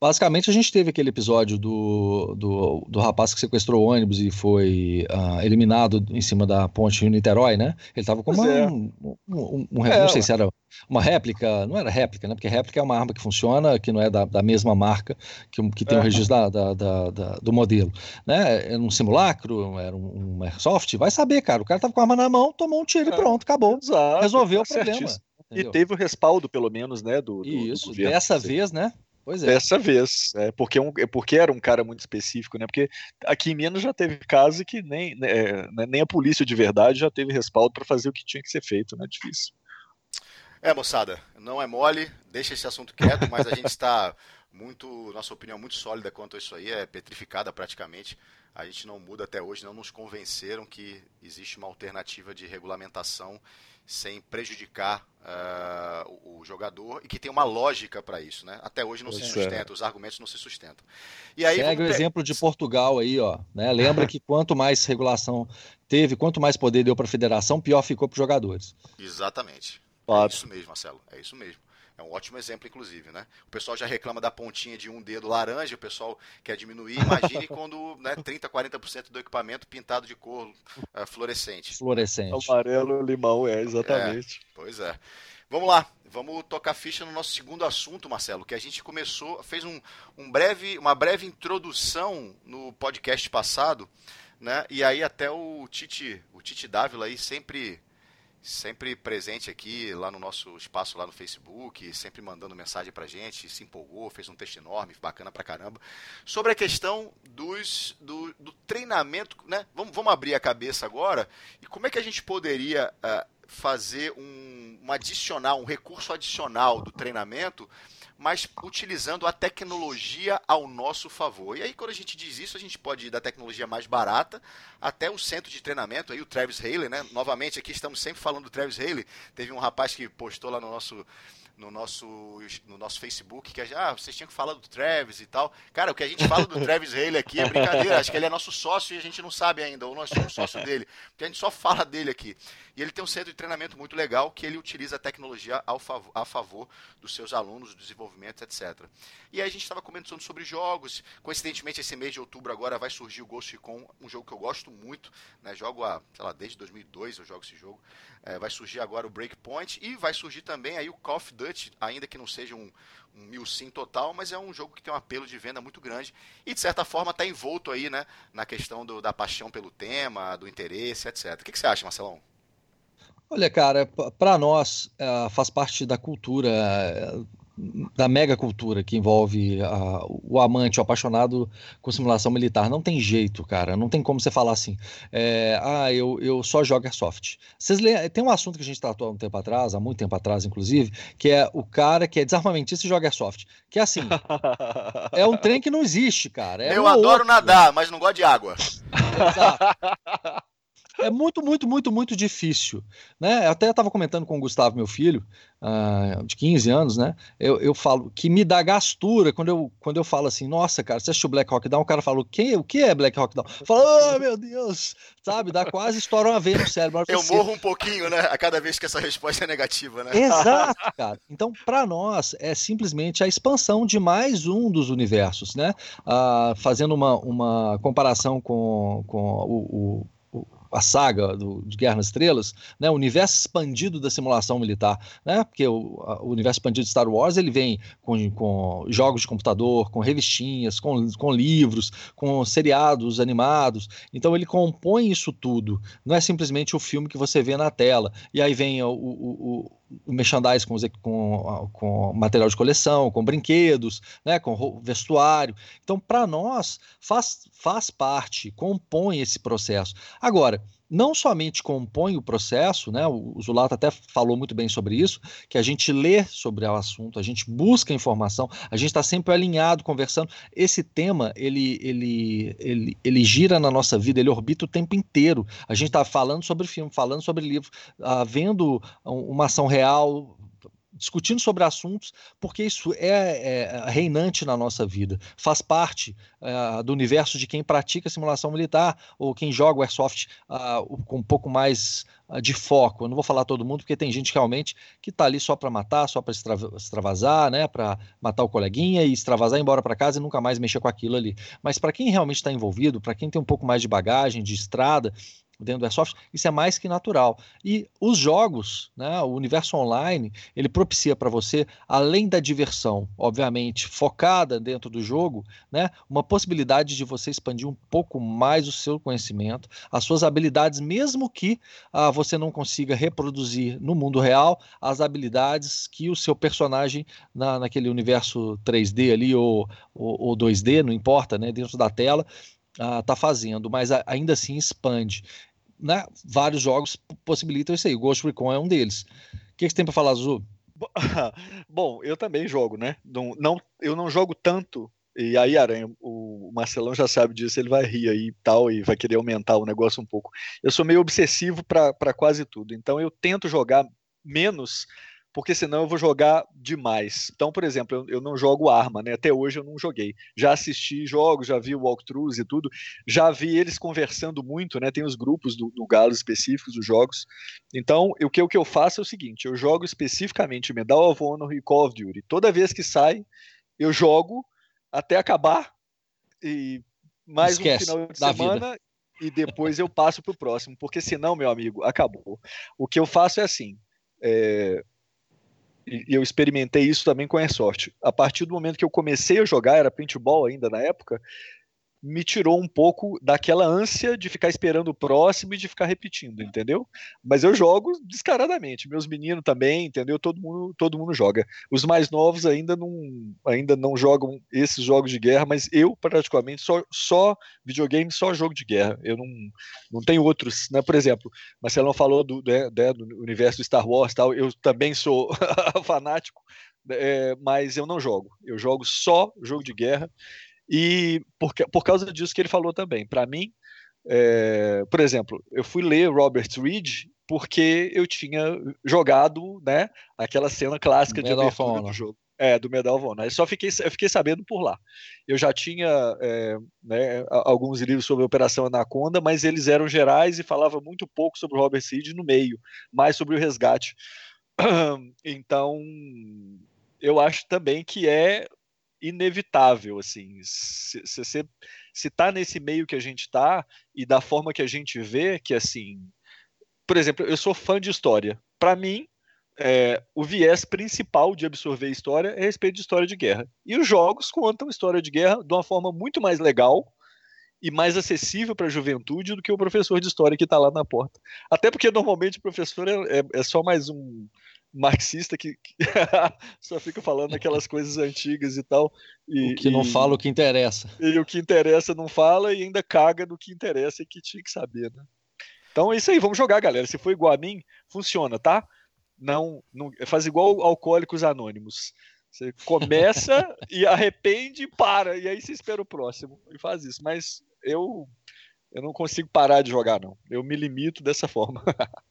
Basicamente, a gente teve aquele episódio do, do, do rapaz que sequestrou o ônibus e foi uh, eliminado em cima da ponte em Niterói, né? Ele estava com uma, é. um, um, um, é, não sei se era uma réplica, não era réplica, né? Porque réplica é uma arma que funciona, que não é da, da mesma marca, que, que tem o é. um registro da, da, da, do modelo, né? Era um simulacro, era um, airsoft, vai saber, cara. O cara estava com a arma na mão, tomou um tiro e é. pronto, acabou. Exato, Resolveu tá o problema. E teve o respaldo, pelo menos, né? Do, do Isso, do dessa assim. vez, né? Pois é. Dessa vez, é, porque, um, é porque era um cara muito específico, né? Porque aqui em Minas já teve caso que nem, né, é, nem a polícia de verdade já teve respaldo para fazer o que tinha que ser feito, né? Difícil. É, moçada, não é mole, deixa esse assunto quieto, mas a gente está muito, nossa opinião muito sólida quanto a isso aí, é petrificada praticamente. A gente não muda até hoje, não nos convenceram que existe uma alternativa de regulamentação sem prejudicar uh, o, o, jogador e que tem uma lógica para isso, né? Até hoje não se sustenta, os argumentos não se sustentam. E aí Segue o exemplo de Portugal aí, ó, né? Lembra que quanto mais regulação teve, quanto mais poder deu para a federação, pior ficou para os jogadores. Exatamente. Claro. É isso mesmo, Marcelo. É isso mesmo. É um ótimo exemplo, inclusive, né? O pessoal já reclama da pontinha de um dedo laranja, o pessoal quer diminuir. Imagine quando né, 30%, 40% do equipamento pintado de cor uh, fluorescente. Fluorescente. Amarelo, limão, é, exatamente. É, pois é. Vamos lá, vamos tocar ficha no nosso segundo assunto, Marcelo, que a gente começou, fez um, um breve, uma breve introdução no podcast passado, né? E aí até o Tite, o Tite Dávila aí sempre sempre presente aqui lá no nosso espaço lá no Facebook, sempre mandando mensagem pra gente, se empolgou, fez um texto enorme, bacana pra caramba, sobre a questão dos, do, do treinamento, né? Vamos, vamos abrir a cabeça agora e como é que a gente poderia uh, fazer um, um adicional, um recurso adicional do treinamento mas utilizando a tecnologia ao nosso favor. E aí, quando a gente diz isso, a gente pode ir da tecnologia mais barata até o centro de treinamento, aí o Travis Haley, né? Novamente, aqui estamos sempre falando do Travis Haley. Teve um rapaz que postou lá no nosso no nosso, no nosso Facebook, que ah, vocês tinham que falar do Travis e tal. Cara, o que a gente fala do Travis Haley aqui é brincadeira. Acho que ele é nosso sócio e a gente não sabe ainda, ou nós somos sócio dele, porque a gente só fala dele aqui. E ele tem um centro de treinamento muito legal que ele utiliza a tecnologia ao favor, a favor dos seus alunos, do desenvolvimento, etc. E aí a gente estava comentando sobre jogos. Coincidentemente, esse mês de outubro agora vai surgir o Ghost Recon, um jogo que eu gosto muito. Né? Jogo há, sei lá, desde 2002 eu jogo esse jogo. É, vai surgir agora o Breakpoint e vai surgir também aí o Call of Duty, ainda que não seja um, um mil sim total, mas é um jogo que tem um apelo de venda muito grande e de certa forma está envolto aí, né, na questão do, da paixão pelo tema, do interesse, etc. O que, que você acha, Marcelão? Olha, cara, para nós uh, faz parte da cultura da mega cultura que envolve a, o amante, o apaixonado com simulação militar. Não tem jeito, cara. Não tem como você falar assim. É, ah, eu, eu só jogo Airsoft. Vocês lê, tem um assunto que a gente tratou há um tempo atrás, há muito tempo atrás, inclusive, que é o cara que é desarmamentista e joga Airsoft. Que é assim. é um trem que não existe, cara. É eu adoro outro. nadar, mas não gosto de água. Exato é muito, muito, muito, muito difícil. Né? Eu até estava comentando com o Gustavo, meu filho, uh, de 15 anos, né? Eu, eu falo que me dá gastura quando eu, quando eu falo assim, nossa, cara, você assistiu Black Hawk Down? O cara falou, quem, o que é Black Hawk Down? Fala, oh, meu Deus, sabe? Dá quase estoura uma veia no cérebro. Eu morro um pouquinho, né? A cada vez que essa resposta é negativa, né? Exato, cara. Então, para nós, é simplesmente a expansão de mais um dos universos, né? Uh, fazendo uma, uma comparação com, com o, o a saga do, de Guerra nas Estrelas, né, o universo expandido da simulação militar, né, porque o, a, o universo expandido de Star Wars ele vem com, com jogos de computador, com revistinhas, com, com livros, com seriados animados, então ele compõe isso tudo, não é simplesmente o filme que você vê na tela, e aí vem o, o, o merchandise com, com, com, material de coleção, com brinquedos, né, com vestuário. Então, para nós, faz, faz parte, compõe esse processo. Agora, não somente compõe o processo, né? O Zulato até falou muito bem sobre isso, que a gente lê sobre o assunto, a gente busca informação, a gente está sempre alinhado, conversando. Esse tema ele, ele, ele, ele gira na nossa vida, ele orbita o tempo inteiro. A gente está falando sobre filme, falando sobre livro, uh, vendo uma ação real, discutindo sobre assuntos, porque isso é, é reinante na nossa vida, faz parte é, do universo de quem pratica simulação militar ou quem joga o Airsoft uh, com um pouco mais uh, de foco. Eu não vou falar todo mundo, porque tem gente realmente que está ali só para matar, só para extravasar, né, para matar o coleguinha e extravasar, embora para casa e nunca mais mexer com aquilo ali. Mas para quem realmente está envolvido, para quem tem um pouco mais de bagagem, de estrada, dentro do Airsoft, isso é mais que natural. E os jogos, né, o universo online, ele propicia para você, além da diversão, obviamente, focada dentro do jogo, né, uma possibilidade de você expandir um pouco mais o seu conhecimento, as suas habilidades, mesmo que ah, você não consiga reproduzir no mundo real as habilidades que o seu personagem na, naquele universo 3D ali ou, ou, ou 2D, não importa, né, dentro da tela, está ah, fazendo, mas ainda assim expande né, vários jogos possibilitam isso aí. Ghost Recon é um deles. O que, que você tem para falar, Zu? Bom, eu também jogo, né? Não, não, eu não jogo tanto. E aí, Aranha, o Marcelão já sabe disso, ele vai rir aí e tal, e vai querer aumentar o negócio um pouco. Eu sou meio obsessivo para quase tudo, então eu tento jogar menos porque senão eu vou jogar demais. Então, por exemplo, eu, eu, não jogo arma, né? Até hoje eu não joguei. Já assisti jogos, já vi walkthroughs e tudo, já vi eles conversando muito, né? Tem os grupos do, do Galo específicos dos jogos. Então, o que, o que eu faço é o seguinte: eu jogo especificamente Medal of Honor e Call of Duty. Toda vez que sai, eu jogo até acabar e mais Esquece, um final de semana. Vida. E depois eu passo para o próximo, porque senão, meu amigo, acabou. O que eu faço é assim: é, e eu experimentei isso também com Airsoft. A partir do momento que eu comecei a jogar, era paintball ainda na época, me tirou um pouco daquela ânsia de ficar esperando o próximo e de ficar repetindo, entendeu? Mas eu jogo descaradamente, meus meninos também, entendeu? Todo mundo, todo mundo joga. Os mais novos ainda não, ainda não jogam esses jogos de guerra, mas eu praticamente só, só videogame, só jogo de guerra. Eu não, não tenho outros, né? Por exemplo, Marcelão falou do, né, né do universo do Star Wars, tal. Eu também sou fanático, é, mas eu não jogo. Eu jogo só jogo de guerra. E por, por causa disso que ele falou também, para mim, é, por exemplo, eu fui ler Robert Reed porque eu tinha jogado, né, aquela cena clássica de abertura do jogo. É, do Medal of Honor. Eu só fiquei, eu fiquei sabendo por lá. Eu já tinha é, né, alguns livros sobre a Operação Anaconda, mas eles eram gerais e falava muito pouco sobre o Robert Reed no meio, mais sobre o resgate. Então, eu acho também que é inevitável, assim. Se você se tá nesse meio que a gente está e da forma que a gente vê, que assim, por exemplo, eu sou fã de história. Para mim, é, o viés principal de absorver história é a respeito de história de guerra. E os jogos contam história de guerra de uma forma muito mais legal e mais acessível para a juventude do que o professor de história que está lá na porta. Até porque normalmente o professor é, é, é só mais um, marxista que, que só fica falando aquelas coisas antigas e tal. E, o que não fala o que interessa. E o que interessa não fala e ainda caga no que interessa e que tinha que saber, né? Então é isso aí, vamos jogar, galera. Se for igual a mim, funciona, tá? Não, não faz igual alcoólicos anônimos. Você começa e arrepende e para, e aí você espera o próximo e faz isso. Mas eu eu não consigo parar de jogar, não. Eu me limito dessa forma.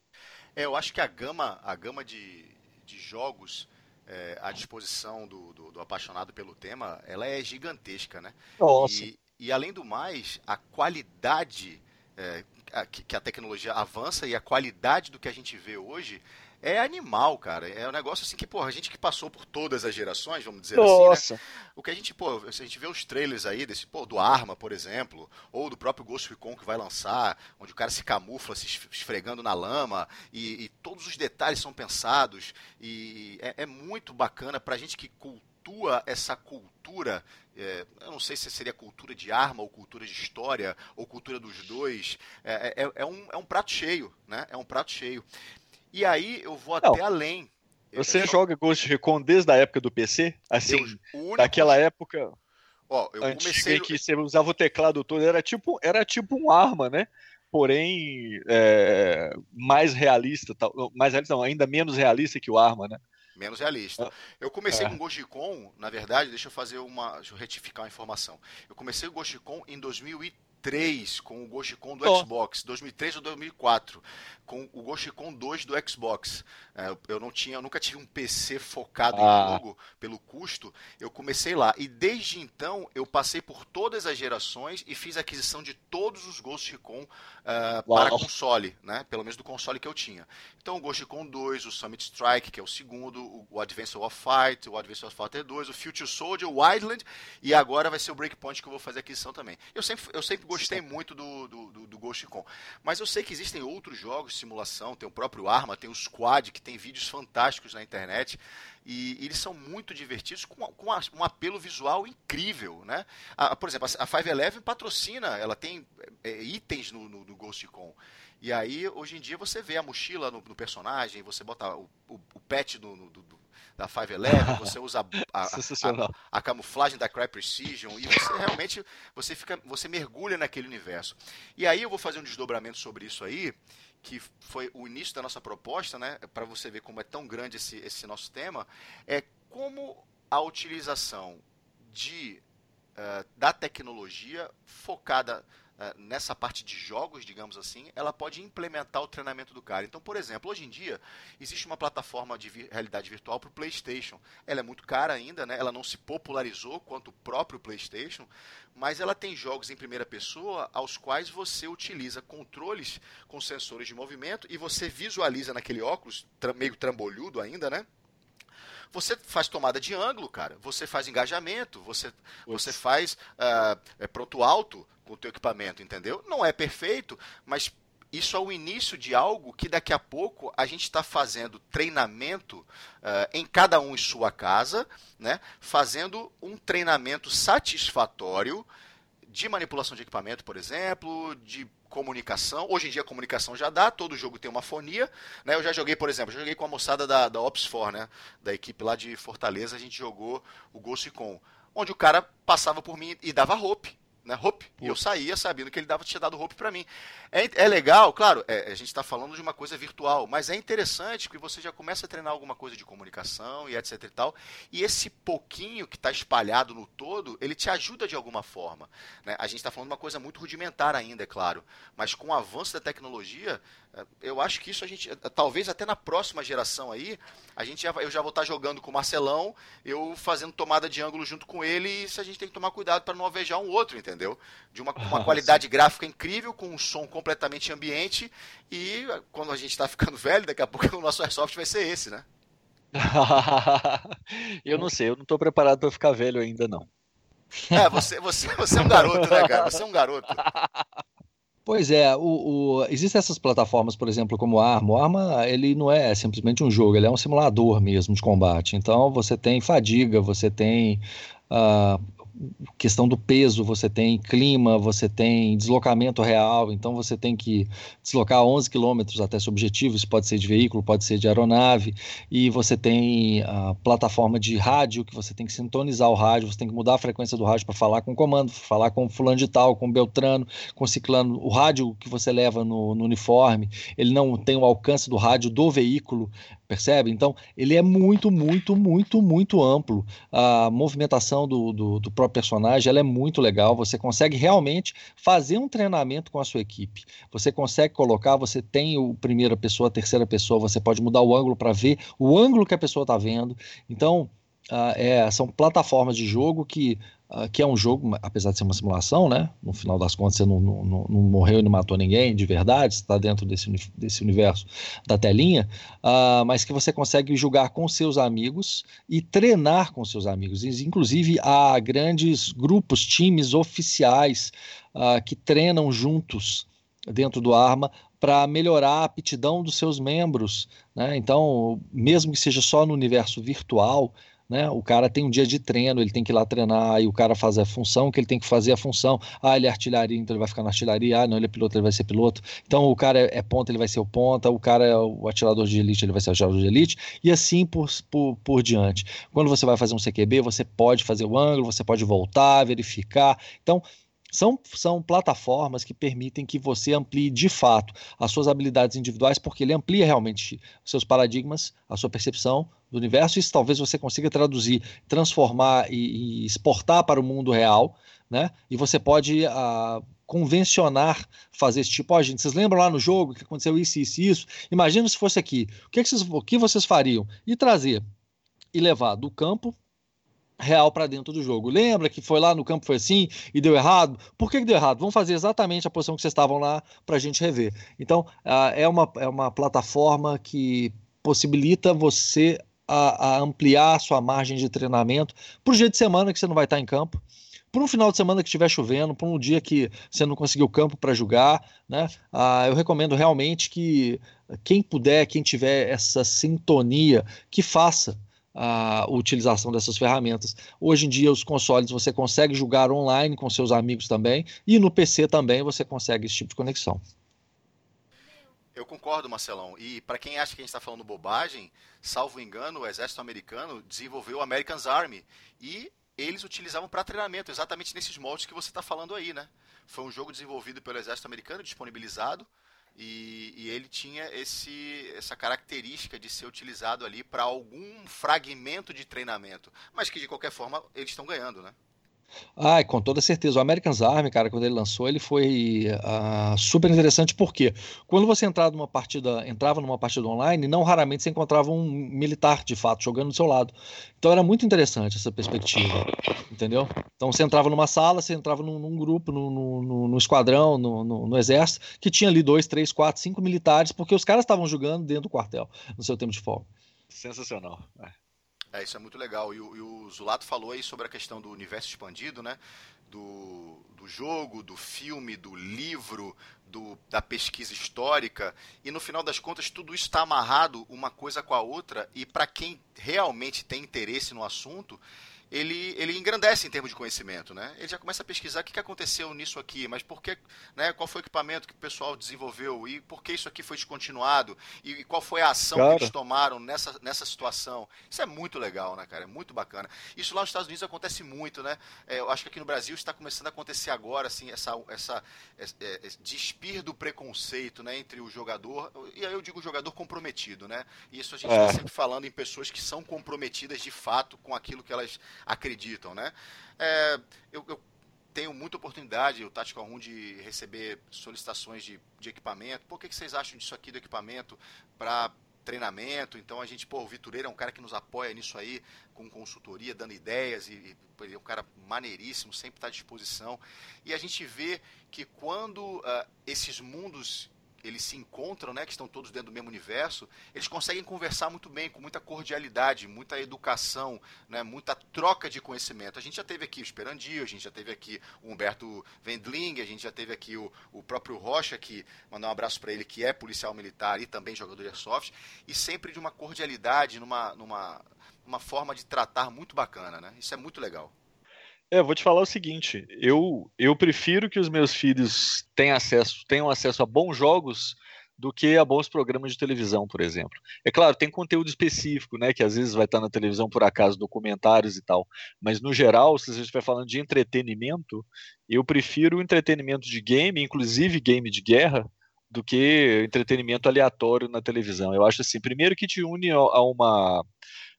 É, eu acho que a gama, a gama de, de jogos é, à disposição do, do, do, apaixonado pelo tema, ela é gigantesca, né? Nossa. E, e além do mais, a qualidade é, que a tecnologia avança e a qualidade do que a gente vê hoje é animal, cara. É um negócio assim que, pô, a gente que passou por todas as gerações, vamos dizer Nossa. assim, né? O que a gente, pô, a gente vê os trailers aí desse, pô, do Arma, por exemplo, ou do próprio Ghost Recon que vai lançar, onde o cara se camufla se esfregando na lama e, e todos os detalhes são pensados e é, é muito bacana pra gente que cultua essa cultura é, eu não sei se seria cultura de arma ou cultura de história ou cultura dos dois. É, é, é, um, é um prato cheio, né? É um prato cheio. E aí eu vou Não. até além. Você só... joga Ghost Recon desde a época do PC? Assim, único... daquela época. Ó, eu comecei que você usava o teclado todo, era tipo, era tipo um arma, né? Porém, é, mais realista, mais realista, não, ainda menos realista que o arma, né? Menos realista. Ah, eu comecei é. com Ghost Recon, na verdade, deixa eu fazer uma. Deixa eu retificar uma informação. Eu comecei o Ghost Recon em 2003. 2003 com o Ghost Recon do oh. Xbox, 2003 ou 2004 com o Ghost Recon 2 do Xbox. É, eu não tinha, eu nunca tive um PC focado ah. em jogo pelo custo. Eu comecei lá e desde então eu passei por todas as gerações e fiz aquisição de todos os Ghost Recon uh, para console, né? Pelo menos do console que eu tinha. Então o Ghost Recon 2, o Summit Strike, que é o segundo, o Advance of Fight, o Advance of Fighter 2, o Future Soldier, o Wildland e agora vai ser o Breakpoint que eu vou fazer aquisição também. Eu sempre, eu sempre gostei muito do, do, do, do Ghost Recon. Mas eu sei que existem outros jogos de simulação, tem o próprio Arma, tem o Squad, que tem vídeos fantásticos na internet. E, eles são muito divertidos, com, com um apelo visual incrível. Né? A, por exemplo, a Five Eleven patrocina, ela tem é, itens no, no, no Ghost Recon. E aí, hoje em dia, você vê a mochila no, no personagem, você bota o, o, o pet do, do, da 511, você usa a, a, a, a, camuflagem da Cry Precision e você realmente você fica você mergulha naquele universo. E aí eu vou fazer um desdobramento sobre isso aí, que foi o início da nossa proposta, né, para você ver como é tão grande esse, esse nosso tema, é como a utilização de, uh, da tecnologia focada nessa parte de jogos, digamos assim, ela pode implementar o treinamento do cara. Então, por exemplo, hoje em dia existe uma plataforma de vi realidade virtual para o PlayStation. Ela é muito cara ainda, né? ela não se popularizou quanto o próprio PlayStation, mas ela tem jogos em primeira pessoa aos quais você utiliza controles com sensores de movimento e você visualiza naquele óculos, meio trambolhudo ainda, né? Você faz tomada de ângulo, cara. Você faz engajamento, você, você faz uh, é, pronto alto com o teu equipamento, entendeu? Não é perfeito, mas isso é o início de algo que daqui a pouco a gente está fazendo treinamento uh, em cada um em sua casa, né? fazendo um treinamento satisfatório de manipulação de equipamento, por exemplo, de comunicação. Hoje em dia a comunicação já dá, todo jogo tem uma fonia. Né? Eu já joguei, por exemplo, joguei com a moçada da, da Ops4, né? da equipe lá de Fortaleza, a gente jogou o Ghost Recon, onde o cara passava por mim e dava roupe né, Hope, e eu saía sabendo que ele dava, tinha dado Hope para mim. É, é, legal, claro, é, a gente está falando de uma coisa virtual, mas é interessante que você já começa a treinar alguma coisa de comunicação e etc e tal, e esse pouquinho que está espalhado no todo, ele te ajuda de alguma forma. Né? A gente está falando de uma coisa muito rudimentar ainda, é claro, mas com o avanço da tecnologia, eu acho que isso a gente, talvez até na próxima geração aí, a gente já, eu já vou estar jogando com o Marcelão, eu fazendo tomada de ângulo junto com ele, e isso a gente tem que tomar cuidado para não alvejar um outro, entendeu? De uma, uma qualidade gráfica incrível, com um som completamente ambiente, e quando a gente está ficando velho, daqui a pouco o nosso airsoft vai ser esse, né? eu não sei, eu não estou preparado para ficar velho ainda, não. É, você, você, você é um garoto, né, cara? Você é um garoto. Pois é, o, o, existem essas plataformas, por exemplo, como Arma. O Arma, ele não é simplesmente um jogo, ele é um simulador mesmo de combate. Então, você tem fadiga, você tem uh, questão do peso, você tem clima, você tem deslocamento real, então você tem que deslocar 11 quilômetros até seu objetivo, isso pode ser de veículo, pode ser de aeronave, e você tem a plataforma de rádio, que você tem que sintonizar o rádio, você tem que mudar a frequência do rádio para falar com o comando, falar com fulano de tal, com Beltrano, com ciclano, o rádio que você leva no, no uniforme, ele não tem o alcance do rádio do veículo, percebe? Então, ele é muito, muito, muito, muito amplo. A movimentação do, do, do, próprio personagem ela é muito legal. Você consegue realmente fazer um treinamento com a sua equipe. Você consegue colocar, você tem o primeira pessoa, a terceira pessoa, você pode mudar o ângulo para ver o ângulo que a pessoa está vendo. Então, Uh, é, são plataformas de jogo que, uh, que é um jogo, apesar de ser uma simulação, né? No final das contas, você não, não, não morreu e não matou ninguém de verdade, está dentro desse, desse universo da telinha, uh, mas que você consegue jogar com seus amigos e treinar com seus amigos. Inclusive, há grandes grupos, times oficiais que treinam juntos dentro do Arma para melhorar a aptidão dos seus membros. Né? Então, mesmo que seja só no universo virtual, né? O cara tem um dia de treino, ele tem que ir lá treinar, e o cara faz a função que ele tem que fazer a função. Ah, ele é artilharia, então ele vai ficar na artilharia. Ah, não, ele é piloto, ele vai ser piloto. Então o cara é, é ponta, ele vai ser o ponta. O cara é o atirador de elite, ele vai ser o atirador de elite. E assim por, por, por diante. Quando você vai fazer um CQB, você pode fazer o ângulo, você pode voltar, verificar. Então, são, são plataformas que permitem que você amplie de fato as suas habilidades individuais, porque ele amplia realmente seus paradigmas, a sua percepção do universo. Isso talvez você consiga traduzir, transformar e, e exportar para o mundo real, né? E você pode uh, convencionar fazer esse tipo. Ó, oh, gente, vocês lembram lá no jogo que aconteceu isso, isso, isso? Imagina se fosse aqui. O que, é que vocês, o que vocês fariam? E trazer e levar do campo real para dentro do jogo. Lembra que foi lá no campo foi assim e deu errado? Por que, que deu errado? Vamos fazer exatamente a posição que vocês estavam lá para a gente rever. Então, uh, é, uma, é uma plataforma que possibilita você a, a ampliar a sua margem de treinamento para o dia de semana que você não vai estar em campo. Por um final de semana que estiver chovendo, por um dia que você não conseguiu campo para jogar, né? Eu recomendo realmente que quem puder, quem tiver essa sintonia, que faça a utilização dessas ferramentas. Hoje em dia, os consoles você consegue jogar online com seus amigos também, e no PC também você consegue esse tipo de conexão. Eu concordo, Marcelão. E para quem acha que a gente está falando bobagem, salvo engano, o exército americano desenvolveu o American's Army e eles utilizavam para treinamento, exatamente nesses moldes que você está falando aí, né? Foi um jogo desenvolvido pelo exército americano, disponibilizado, E, e, ele tinha esse, essa característica de ser utilizado ali para algum fragmento de treinamento, mas que de qualquer forma eles estão ganhando, né? Ah, com toda certeza. O American's Army, cara, quando ele lançou, ele foi uh, super interessante porque quando você entrava numa partida, entrava numa partida online, não raramente você encontrava um militar de fato jogando do seu lado. Então era muito interessante essa perspectiva, entendeu? Então você entrava numa sala, você entrava num, num grupo, no, no, no esquadrão, no, no, exército, que tinha ali dois, três, quatro, cinco militares, porque os caras estavam jogando dentro do quartel no seu tempo de folga. Sensacional. É. É, isso é muito legal. E, e, o Zulato falou aí sobre a questão do universo expandido, né? Do, do jogo, do filme, do livro, do, da pesquisa histórica. E no final das contas, tudo isso está amarrado uma coisa com a outra. E para quem realmente tem interesse no assunto, ele, ele engrandece em termos de conhecimento, né? Ele já começa a pesquisar o que, aconteceu nisso aqui, mas por que, né? Qual foi o equipamento que o pessoal desenvolveu e por que isso aqui foi descontinuado e, e qual foi a ação cara. que eles tomaram nessa, nessa situação? Isso é muito legal, né, cara? É muito bacana. Isso lá nos Estados Unidos acontece muito, né? É, eu acho que aqui no Brasil está começando a acontecer agora, assim, essa, essa é, é, despir do preconceito, né, entre o jogador e aí eu digo jogador comprometido, né? E isso a gente está é. sempre falando em pessoas que são comprometidas de fato com aquilo que elas acreditam, né? É, eu, eu, tenho muita oportunidade, o Tactical Room, de receber solicitações de, de equipamento. Por que, que vocês acham disso aqui do equipamento para treinamento? Então a gente, pô, o Vitureiro é um cara que nos apoia nisso aí, com consultoria, dando ideias, e, e é um cara maneiríssimo, sempre está à disposição. E a gente vê que quando uh, esses mundos eles se encontram, né, que estão todos dentro do mesmo universo, eles conseguem conversar muito bem, com muita cordialidade, muita educação, né, muita troca de conhecimento. A gente já teve aqui o Esperandio, a gente já teve aqui o Humberto Wendling, a gente já teve aqui o, o próprio Rocha, que mandar um abraço para ele, que é policial militar e também jogador de airsoft, e sempre de uma cordialidade, numa, numa uma forma de tratar muito bacana, né? Isso é muito legal. É, vou te falar o seguinte, eu, eu prefiro que os meus filhos tenham acesso, tenham acesso a bons jogos do que a bons programas de televisão, por exemplo. É claro, tem conteúdo específico, né, que às vezes vai estar na televisão por acaso, documentários e tal, mas no geral, se a gente estiver falando de entretenimento, eu prefiro entretenimento de game, inclusive game de guerra, do que entretenimento aleatório na televisão. Eu acho assim, primeiro que te une a uma,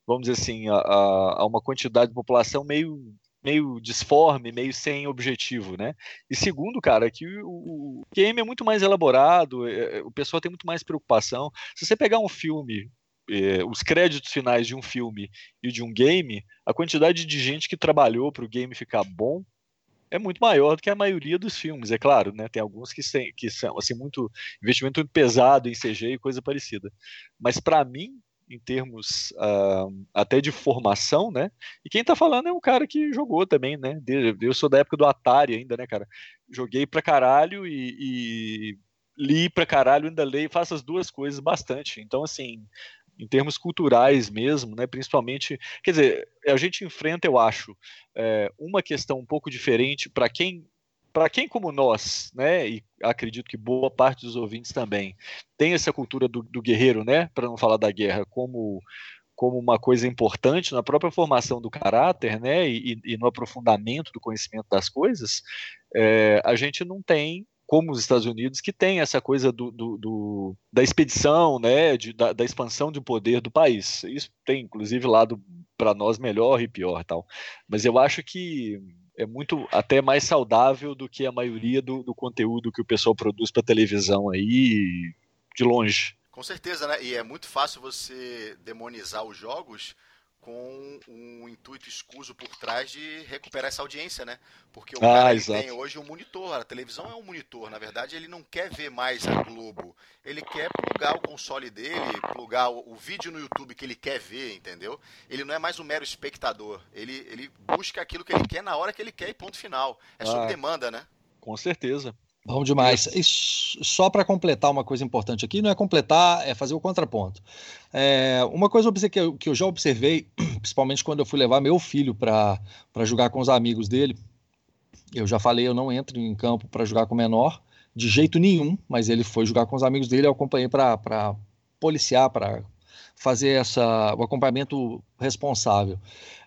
vamos dizer assim, a, a uma quantidade de população meio meio disforme, meio sem objetivo, né? E segundo, cara, que o, game é muito mais elaborado, é, é, o pessoal tem muito mais preocupação. Se você pegar um filme, é, os créditos finais de um filme e de um game, a quantidade de gente que trabalhou para o game ficar bom é muito maior do que a maioria dos filmes, é claro, né? Tem alguns que, sem, que são assim muito investimento muito pesado em CG e coisa parecida. Mas para mim, em termos uh, até de formação, né? E quem tá falando é um cara que jogou também, né? Eu sou da época do Atari ainda, né, cara? Joguei pra caralho e, e li pra caralho, ainda leio, faço as duas coisas bastante. Então, assim, em termos culturais mesmo, né? Principalmente, quer dizer, a gente enfrenta, eu acho, é, uma questão um pouco diferente para quem para quem como nós, né, e acredito que boa parte dos ouvintes também, tem essa cultura do, do guerreiro, né, para não falar da guerra, como como uma coisa importante na própria formação do caráter, né, e, e no aprofundamento do conhecimento das coisas, é, a gente não tem como os Estados Unidos, que tem essa coisa do, do, do da expedição, né, de, da, da, expansão de poder do país. Isso tem, inclusive, lado para nós melhor e pior, tal. Mas eu acho que é muito até mais saudável do que a maioria do, do conteúdo que o pessoal produz para televisão aí, de longe. Com certeza, né? E é muito fácil você demonizar os jogos com um intuito escuso por trás de recuperar essa audiência, né? Porque o ah, cara tem hoje um monitor, a televisão é um monitor, na verdade ele não quer ver mais a Globo, ele quer plugar o console dele, plugar o, o, vídeo no YouTube que ele quer ver, entendeu? Ele não é mais um mero espectador, ele, ele busca aquilo que ele quer na hora que ele quer e ponto final. É ah, sob demanda, né? Com certeza. Bom demais. E só para completar uma coisa importante aqui, não é completar, é fazer o contraponto. É, uma coisa que eu, que eu já observei, principalmente quando eu fui levar meu filho para jogar com os amigos dele, eu já falei, eu não entro em campo para jogar com menor, de jeito nenhum, mas ele foi jogar com os amigos dele, eu acompanhei para policiar, para fazer essa, o acompanhamento responsável.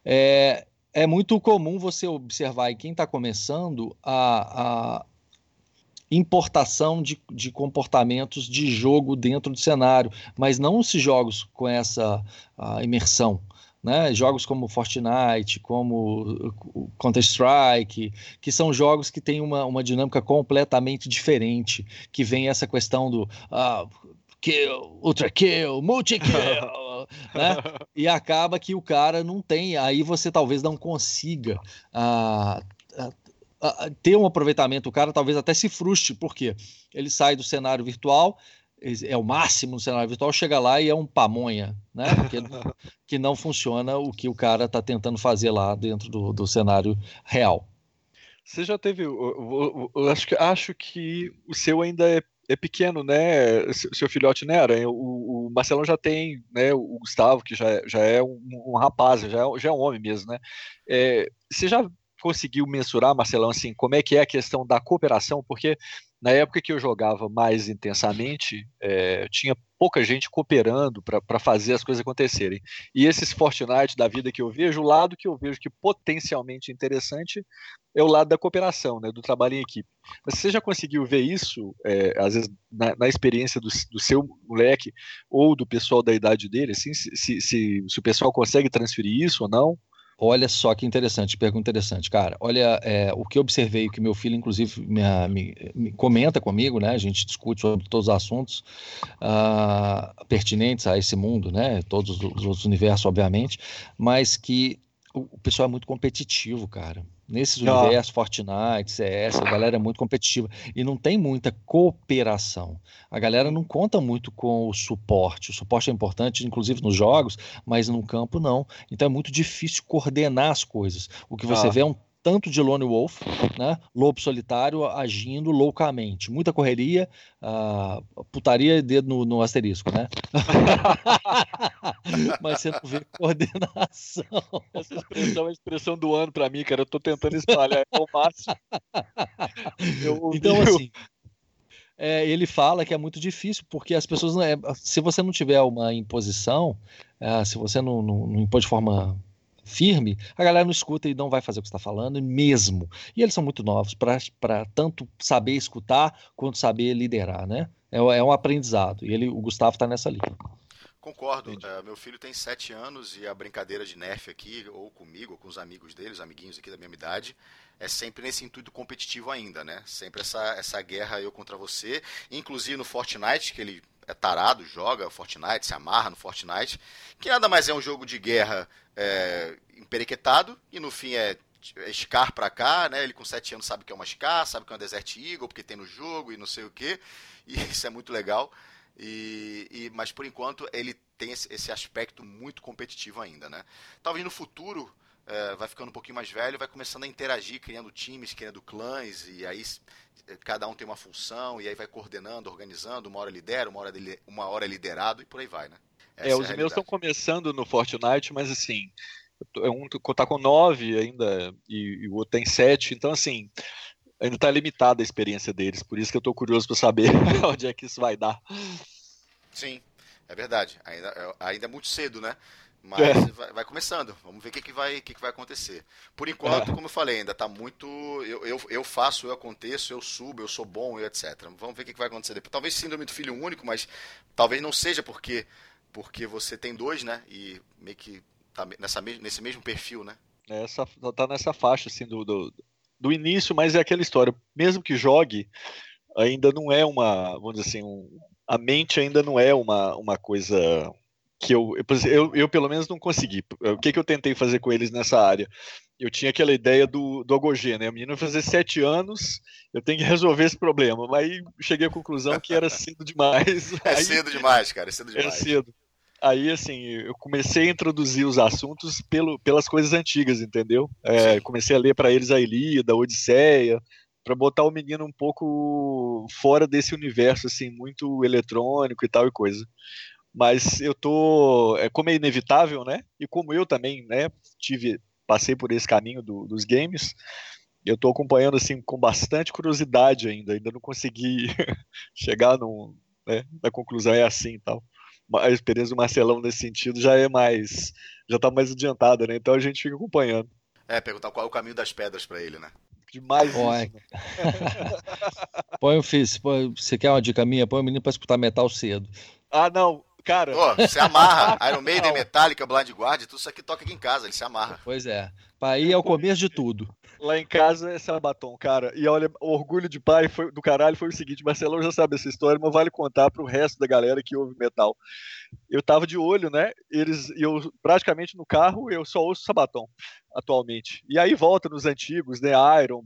É, é muito comum você observar, e quem está começando, a, a importação de, de comportamentos de jogo dentro do cenário, mas não esses jogos com essa imersão. Né? Jogos como Fortnite, como Counter-Strike, que são jogos que têm uma, uma dinâmica completamente diferente, que vem essa questão do uh, kill, ultra kill, multi kill, né? E acaba que o cara não tem, aí você talvez não consiga uh, ter um aproveitamento, o cara talvez até se frustre, porque ele sai do cenário virtual, é o máximo no cenário virtual, chega lá e é um pamonha, né? Que, que não funciona o que o cara está tentando fazer lá dentro do, do cenário real. Você já teve. Eu, eu, eu, acho, que, acho que o seu ainda é, é pequeno, né? Seu filhote não era. O, o, Marcelão já tem, né? O Gustavo, que já, já é um, um rapaz, já é, já é um homem mesmo, né? É, você já conseguiu mensurar, Marcelão, assim, como é que é a questão da cooperação? Porque na época que eu jogava mais intensamente, é, tinha pouca gente cooperando para fazer as coisas acontecerem. E esses Fortnite da vida que eu vejo, o lado que eu vejo que potencialmente interessante é o lado da cooperação, né, do trabalho em equipe. Mas você já conseguiu ver isso, é, às vezes, na, na experiência do, do, seu moleque ou do pessoal da idade dele? Assim, se, se, se, se o pessoal consegue transferir isso ou não? Olha só que interessante, pergunta interessante, cara. Olha, é, o que eu observei, que meu filho, inclusive, me, me, me, comenta comigo, né? A gente discute sobre todos os assuntos uh, pertinentes a esse mundo, né? Todos os outros universos, obviamente, mas que o, o pessoal é muito competitivo, cara. Nesses universos, Fortnite, CS, a galera é muito competitiva e não tem muita cooperação. A galera não conta muito com o suporte. O suporte é importante, inclusive nos jogos, mas no campo não. Então é muito difícil coordenar as coisas. O que você oh. vê é um tanto de lone wolf, né? Lobo solitário agindo loucamente. Muita correria, uh, putaria e dedo no, no asterisco, né? Mas você não vê coordenação. Essa expressão é a expressão do ano para mim, cara. Eu tô tentando espalhar ao máximo. Eu, então, eu... assim. É, ele fala que é muito difícil, porque as pessoas. É, se você não tiver uma imposição, é, se você não, não, não impor de forma firme, a galera não escuta e não vai fazer o que está falando mesmo. E eles são muito novos para tanto saber escutar quanto saber liderar, né? É, é um aprendizado. E ele, o Gustavo está nessa linha. Concordo. Uh, meu filho tem sete anos e a brincadeira de nerf aqui, ou comigo, ou com os amigos dele, os amiguinhos aqui da mesma idade, é sempre nesse intuito competitivo ainda, né? Sempre essa, essa guerra eu contra você. Inclusive no Fortnite, que ele é tarado, joga Fortnite, se amarra no Fortnite, que nada mais é um jogo de guerra é, emperequetado, e no fim é, é Scar pra cá, né? Ele com 7 anos sabe que é uma Scar, sabe que é uma Desert Eagle, porque tem no jogo e não sei o que, e isso é muito legal. E, e, mas por enquanto ele tem esse, esse aspecto muito competitivo ainda, né? Talvez no futuro é, vai ficando um pouquinho mais velho, vai começando a interagir, criando times, criando clãs, e aí cada um tem uma função, e aí vai coordenando, organizando, uma hora lidera, uma hora, uma hora é liderado, e por aí vai, né? Essa é, os é meus estão começando no Fortnite, mas assim, um tá com nove ainda, e, e o outro tem sete, então assim, ainda tá limitada a experiência deles, por isso que eu tô curioso para saber onde é que isso vai dar. Sim, é verdade, ainda, é, ainda é muito cedo, né? Mas é. vai, vai, começando. Vamos ver o que, que, vai, que, que vai acontecer. Por enquanto, é. como eu falei, ainda está muito. Eu, eu, eu, faço, eu aconteço, eu subo, eu sou bom, eu etc. Vamos ver o que, que vai acontecer depois. Talvez síndrome do filho único, mas talvez não seja porque, porque você tem dois, né? E meio que tá nessa, nesse mesmo perfil, né? Essa, tá nessa faixa, assim, do, do, do início, mas é aquela história. Mesmo que jogue, ainda não é uma. Vamos dizer assim, um, a mente ainda não é uma, uma coisa que eu, eu, eu, pelo menos não consegui. O que, que eu tentei fazer com eles nessa área? Eu tinha aquela ideia do, do Agogê, né? O menino vai fazer sete anos, eu tenho que resolver esse problema. Mas cheguei à conclusão que era cedo demais. É aí, cedo demais, cara, é cedo demais. É cedo. Aí, assim, eu comecei a introduzir os assuntos pelo, pelas coisas antigas, entendeu? É, comecei a ler para eles a Ilíada, a Odisseia, para botar o menino um pouco fora desse universo, assim, muito eletrônico e tal e coisa mas eu tô, é como é inevitável, né? E como eu também, né, tive passei por esse caminho do, dos games, eu tô acompanhando assim com bastante curiosidade ainda, ainda não consegui chegar no, né, na conclusão é assim, tal. A experiência do Marcelão nesse sentido já é mais, já tá mais adiantada, né? Então a gente fica acompanhando. É, perguntar qual é o caminho das pedras para ele, né? Demais Põe. isso. põe o filho, você quer uma dica minha? Põe o menino pra escutar metal cedo. Ah, não. Cara. Pô, você amarra. Iron Maiden, Metallica, Blind Guardian, tudo isso aqui toca aqui em casa, ele se amarra. Pois é. Aí é o começo de tudo. Lá em casa é Sabaton, cara. E olha, o orgulho de pai foi, do caralho foi o seguinte: Marcelo já sabe essa história, mas vale contar pro resto da galera que ouve metal. Eu tava de olho, né? Eles, eu praticamente no carro eu só ouço Sabaton atualmente. E aí volta nos antigos, né? Iron,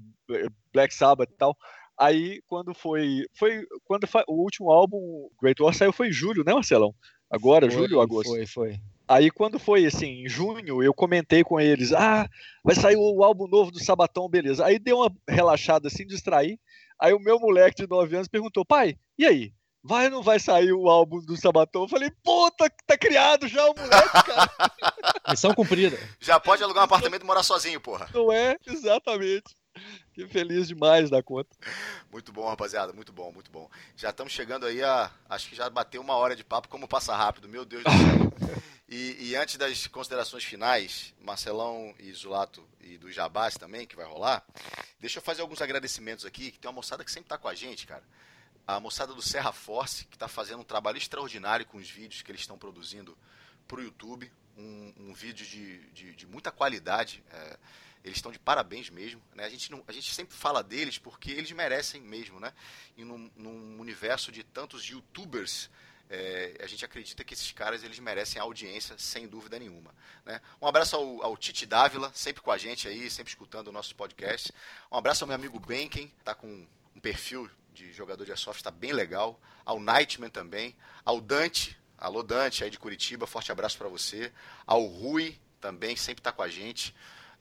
Black Sabbath e tal. Aí quando foi, foi quando foi, o último álbum Great War saiu foi em julho, né, Marcelão? Agora, foi, julho ou agosto? Foi, foi. Aí quando foi assim, em junho, eu comentei com eles, ah, vai sair o álbum novo do Sabatão, beleza. Aí deu uma relaxada assim, distrair. Aí o meu moleque de 9 anos perguntou, pai, e aí? Vai ou não vai sair o álbum do Sabatão? Eu falei, puta, tá criado já o moleque, cara. Missão cumprida. Já pode alugar um apartamento e morar sozinho, porra. Não é? Exatamente. Que feliz demais da conta. Muito bom, rapaziada, muito bom, muito bom. Já estamos chegando aí a. Acho que já bateu uma hora de papo, como passa rápido, meu Deus do céu. E, e, antes das considerações finais, Marcelão e Zulato e do Jabás também, que vai rolar, deixa eu fazer alguns agradecimentos aqui, que tem uma moçada que sempre está com a gente, cara. A moçada do Serra Force, que está fazendo um trabalho extraordinário com os vídeos que eles estão produzindo para o YouTube. Um, um, vídeo de, de, de muita qualidade. É, eles estão de parabéns mesmo. Né? A, gente não, a gente sempre fala deles porque eles merecem mesmo. Né? E num, num universo de tantos youtubers é, a gente acredita que esses caras eles merecem audiência sem dúvida nenhuma. Né? Um abraço ao, ao Tite Dávila, sempre com a gente aí, sempre escutando o nosso podcast. Um abraço ao meu amigo Benken, tá com um perfil de jogador de airsoft, está bem legal. Ao Nightman também. Ao Dante, alô Dante aí de Curitiba, forte abraço para você. Ao Rui também, sempre está com a gente.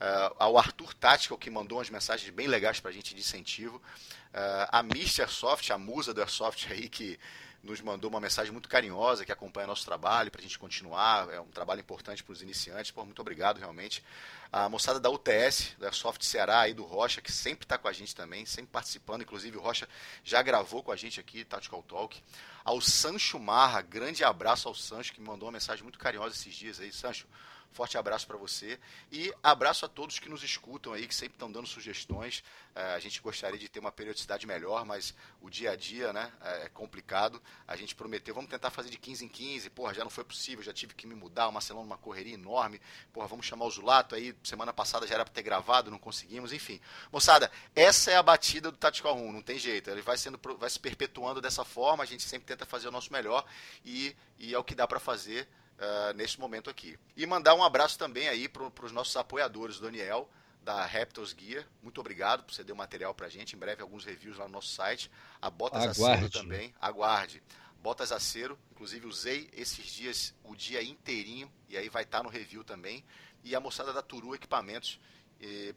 Uh, ao Arthur Tática, que mandou umas mensagens bem legais para a gente de incentivo. Uh, a Mr. Airsoft, a musa do Airsoft aí, que nos mandou uma mensagem muito carinhosa que acompanha nosso trabalho para a gente continuar. É um trabalho importante para os iniciantes. Pô, muito obrigado, realmente. A moçada da UTS, da Soft Ceará aí do Rocha, que sempre está com a gente também, sempre participando. Inclusive, o Rocha já gravou com a gente aqui, Tactical Talk. Ao Sancho Marra, grande abraço ao Sancho, que me mandou uma mensagem muito carinhosa esses dias aí. Sancho, Forte abraço para você e abraço a todos que nos escutam aí, que sempre estão dando sugestões. É, a gente gostaria de ter uma periodicidade melhor, mas o dia a dia né, é, é complicado. A gente prometeu, vamos tentar fazer de 15 em 15. Porra, já não foi possível, já tive que me mudar. O Marcelão numa correria enorme. Porra, vamos chamar o Zulato aí. Semana passada já era para ter gravado, não conseguimos. Enfim, moçada, essa é a batida do Tactical Room, não tem jeito. Ele vai, sendo, vai se perpetuando dessa forma. A gente sempre tenta fazer o nosso melhor e, e é o que dá para fazer uh, nesse momento aqui. E mandar um abraço também aí para os nossos apoiadores, Daniel, da Raptors Gear. Muito obrigado por ceder o material para a gente. Em breve, alguns reviews lá no nosso site. A Botas Aguarde. Acero também. Aguarde. Botas Acero. Inclusive, usei esses dias o dia inteirinho. E aí vai estar tá no review também. E a moçada da Turu Equipamentos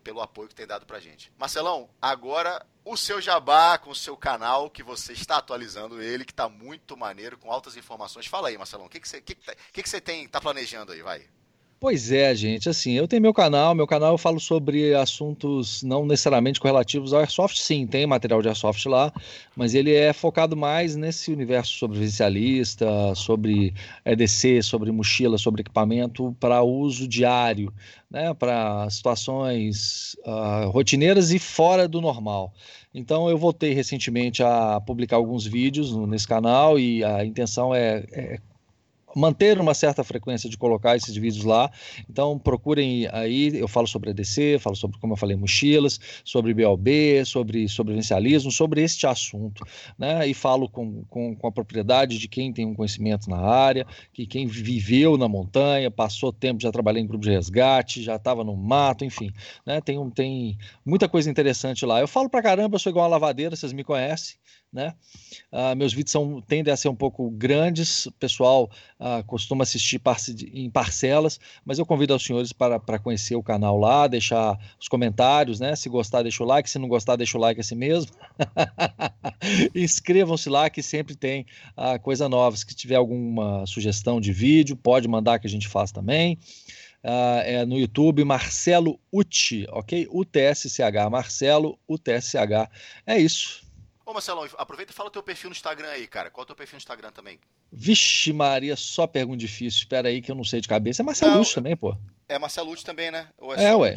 pelo apoio que tem dado pra gente. Marcelão, agora o seu jabá com o seu canal, que você está atualizando ele, que está muito maneiro, com altas informações. Fala aí, Marcelão, o que, que, você, que, que, que você tem, tá planejando aí? Vai. Pois é, gente. Assim, eu tenho meu canal. Meu canal eu falo sobre assuntos não necessariamente correlativos ao Airsoft. Sim, tem material de Airsoft lá, mas ele é focado mais nesse universo sobrevivencialista, sobre EDC, sobre mochila, sobre equipamento para uso diário, né, para situações uh, rotineiras e fora do normal. Então, eu voltei recentemente a publicar alguns vídeos nesse canal e a intenção é, é manter uma certa frequência de colocar esses vídeos lá. Então procurem aí, eu falo sobre ADC, falo sobre, como eu falei, mochilas, sobre BLB, sobre sobrevivencialismo, sobre este assunto, né? E falo com, com, com, a propriedade de quem tem um conhecimento na área, que quem viveu na montanha, passou tempo, já trabalhei em grupo de resgate, já estava no mato, enfim, né? Tem, um, tem muita coisa interessante lá. Eu falo pra caramba, eu sou igual uma lavadeira, vocês me conhecem, né? Uh, meus vídeos são, tendem a ser um pouco grandes, o pessoal uh, costuma assistir em parcelas, mas eu convido os senhores para, para conhecer o canal lá, deixar os comentários, né? Se gostar, deixa o like, se não gostar, deixa o like assim mesmo. Inscrevam-se lá que sempre tem uh, coisa nova. Se tiver alguma sugestão de vídeo, pode mandar que a gente faz também. Uh, é no YouTube, Marcelo Uti, ok? UTSCH, Marcelo UTSCH. É isso. Ô Marcelão, aproveita e fala o teu perfil no Instagram aí, cara. Qual é o teu perfil no Instagram também? Vixe Maria, só pergunta difícil. Espera aí que eu não sei de cabeça. É Marcelo Lute também, pô. É Marcelo Lute também, né? É, é ué.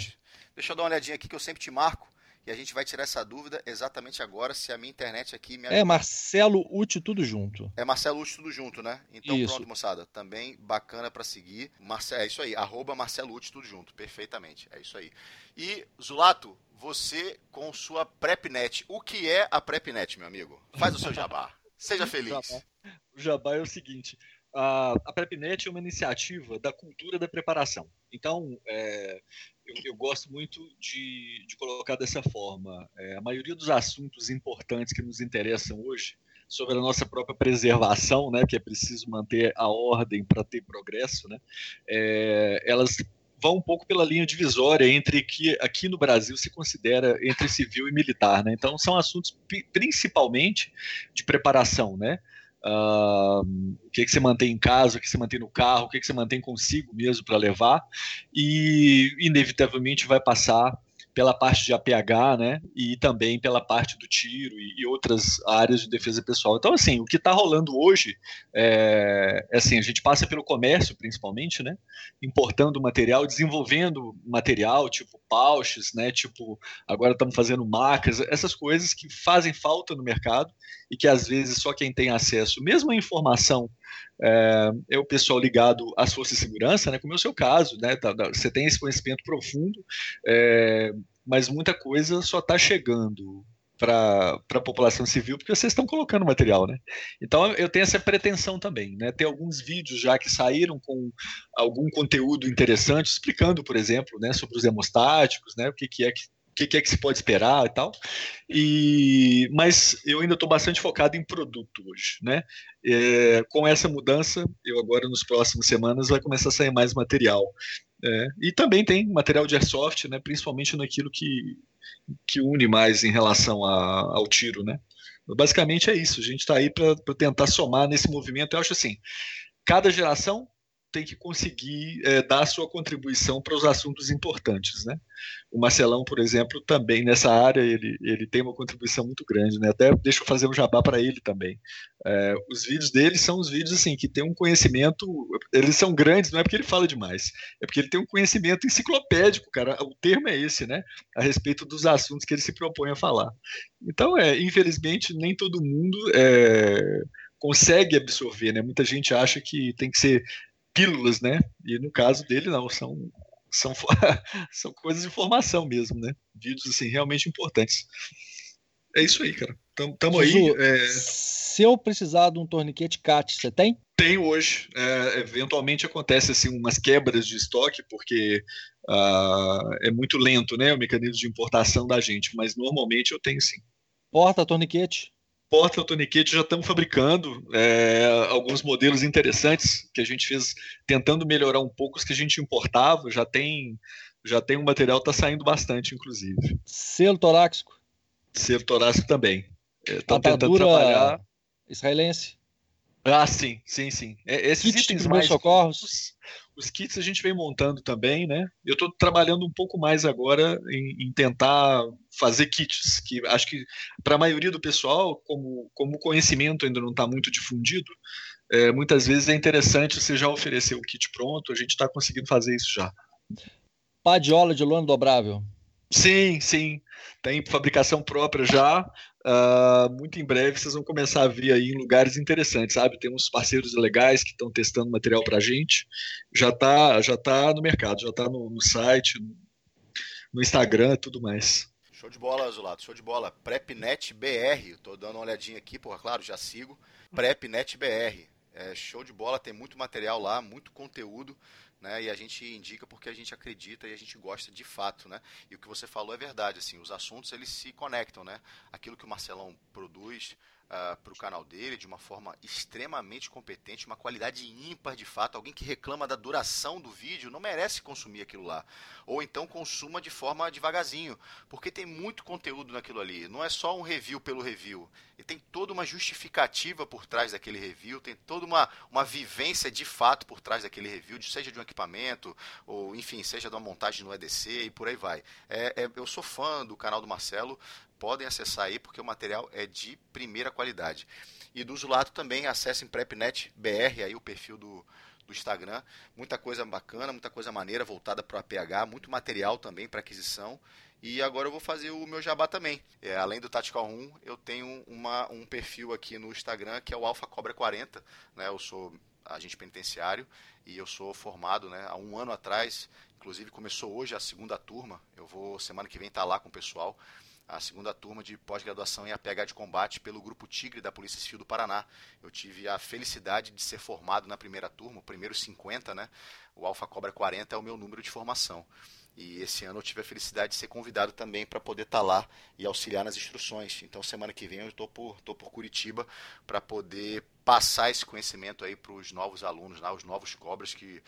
Deixa eu dar uma olhadinha aqui que eu sempre te marco. e a gente vai tirar essa dúvida exatamente agora, se a minha internet aqui me É Marcelo Uti tudo junto. É Marcelo Uti tudo junto, né? Então isso. pronto, moçada. Também bacana para seguir. Marce... É isso aí, arroba Marcelo Uti tudo junto, perfeitamente. É isso aí. E, Zulato, você com sua PrepNet. O que é a PrepNet, meu amigo? Faz o seu jabá. Seja feliz. O jabá é o seguinte: a, a PrepNet é uma iniciativa da cultura da preparação. Então, é, eu, eu, gosto muito de, de colocar dessa forma. É, a maioria dos assuntos importantes que nos interessam hoje sobre a nossa própria preservação, né, que é preciso manter a ordem para ter progresso, né, é, elas vão um pouco pela linha divisória entre que aqui no Brasil se considera entre civil e militar, né? Então são assuntos principalmente de preparação, né? Uh, o que, que você mantém em casa, o que você mantém no carro, o que, que você mantém consigo mesmo para levar, e inevitavelmente vai passar pela parte de APH, né, e também pela parte do tiro e, e outras áreas de defesa pessoal. Então, assim, o que está rolando hoje é, é, assim, a gente passa pelo comércio, principalmente, né, importando material, desenvolvendo material, tipo pouches, né, tipo, agora estamos fazendo marcas, essas coisas que fazem falta no mercado e que às vezes só quem tem acesso, mesmo a informação é, é, o pessoal ligado às forças de segurança, né, como é o seu caso, né, tá, tá, você tem esse conhecimento profundo, é, mas muita coisa só está chegando para a população civil porque vocês estão colocando material, né? Então eu tenho essa pretensão também, né? Tem alguns vídeos já que saíram com algum conteúdo interessante explicando, por exemplo, né, sobre os hemostáticos, né, o que, que é que o que, é que se pode esperar e tal. E, mas eu ainda estou bastante focado em produto hoje, né? É, com essa mudança, eu agora nos próximos semanas vai começar a sair mais material. É, e também tem material de airsoft, né? Principalmente naquilo que, que une mais em relação a, ao tiro, né? Basicamente é isso. A gente está aí para tentar somar nesse movimento. Eu acho assim, cada geração tem que conseguir é, dar a sua contribuição para os assuntos importantes, né? O Marcelão, por exemplo, também nessa área ele, ele tem uma contribuição muito grande, né? Até deixa eu fazer um jabá para ele também. É, os vídeos dele são os vídeos assim que tem um conhecimento, eles são grandes, não é porque ele fala demais, é porque ele tem um conhecimento enciclopédico, cara. O termo é esse, né? A respeito dos assuntos que ele se propõe a falar. Então, é, infelizmente, nem todo mundo é, consegue absorver, né? Muita gente acha que tem que ser pílulas, né? E no caso dele, não, são, são, são coisas de formação mesmo, né? Vídeos, assim, realmente importantes. É isso aí, cara. Tamo, tamo aí. É... Se eu precisar de um torniquete CAT, você tem? Tem hoje. É, eventualmente acontece assim umas quebras de estoque, porque uh, é muito lento, né? O mecanismo de importação da gente, mas normalmente eu tenho sim. Porta torniquete? Porta toniquete já estamos fabricando é, alguns modelos interessantes que a gente fez tentando melhorar um pouco os que a gente importava. Já tem, já tem um material está saindo bastante, inclusive. Selo torácico. Selo torácico também. Estão é, tentando trabalhar. Israelense. Ah, sim, sim, sim. É, esses Kit itens mais socorros. Os kits a gente vem montando também, né? Eu estou trabalhando um pouco mais agora em, em, tentar fazer kits, que acho que para a maioria do pessoal, como, como o conhecimento ainda não está muito difundido, é, muitas vezes é interessante você já oferecer o kit pronto, a gente está conseguindo fazer isso já. Padiola de lona dobrável. Sim, sim. Tem fabricação própria já. Uh, muito em breve vocês vão começar a ver aí em lugares interessantes, sabe? Tem uns parceiros legais que estão testando material para gente. Já está já tá no mercado, já está no, no, site, no, Instagram e tudo mais. Show de bola, Azulato, show de bola. PrepNet BR, tô dando uma olhadinha aqui, porra, claro, já sigo. PrepNet BR. É, show de bola, tem muito material lá, muito conteúdo né? E a gente indica porque a gente acredita e a gente gosta de fato, né? E o que você falou é verdade, assim, os assuntos eles se conectam, né? Aquilo que o Marcelão produz, uh, ah, para o canal dele de uma forma extremamente competente, uma qualidade ímpar de fato. Alguém que reclama da duração do vídeo não merece consumir aquilo lá. Ou então consuma de forma devagarzinho, porque tem muito conteúdo naquilo ali. Não é só um review pelo review. E tem toda uma justificativa por trás daquele review, tem toda uma, uma vivência de fato por trás daquele review, seja de um equipamento, ou enfim, seja de uma montagem no EDC e por aí vai. É, é, eu sou fã do canal do Marcelo, podem acessar aí porque o material é de primeira qualidade. E do Zulato também acessem PrepNet BR, aí o perfil do, do Instagram. Muita coisa bacana, muita coisa maneira voltada para a PH, muito material também para aquisição. E agora eu vou fazer o meu jabá também. É, além do Tactical 1, eu tenho uma, um perfil aqui no Instagram que é o Alpha Cobra 40. Né? Eu sou agente penitenciário e eu sou formado né, há um ano atrás. Inclusive começou hoje a segunda turma. Eu vou semana que vem estar tá lá com o pessoal a segunda turma de pós-graduação em APH de combate pelo Grupo Tigre da Polícia Civil do Paraná. Eu tive a felicidade de ser formado na primeira turma, o primeiro 50, né? O Alfa Cobra 40 é o meu número de formação. E esse ano eu tive a felicidade de ser convidado também para poder estar tá lá e auxiliar nas instruções. Então, semana que vem eu estou por, tô por Curitiba para poder passar esse conhecimento aí para os novos alunos, né, os novos cobras que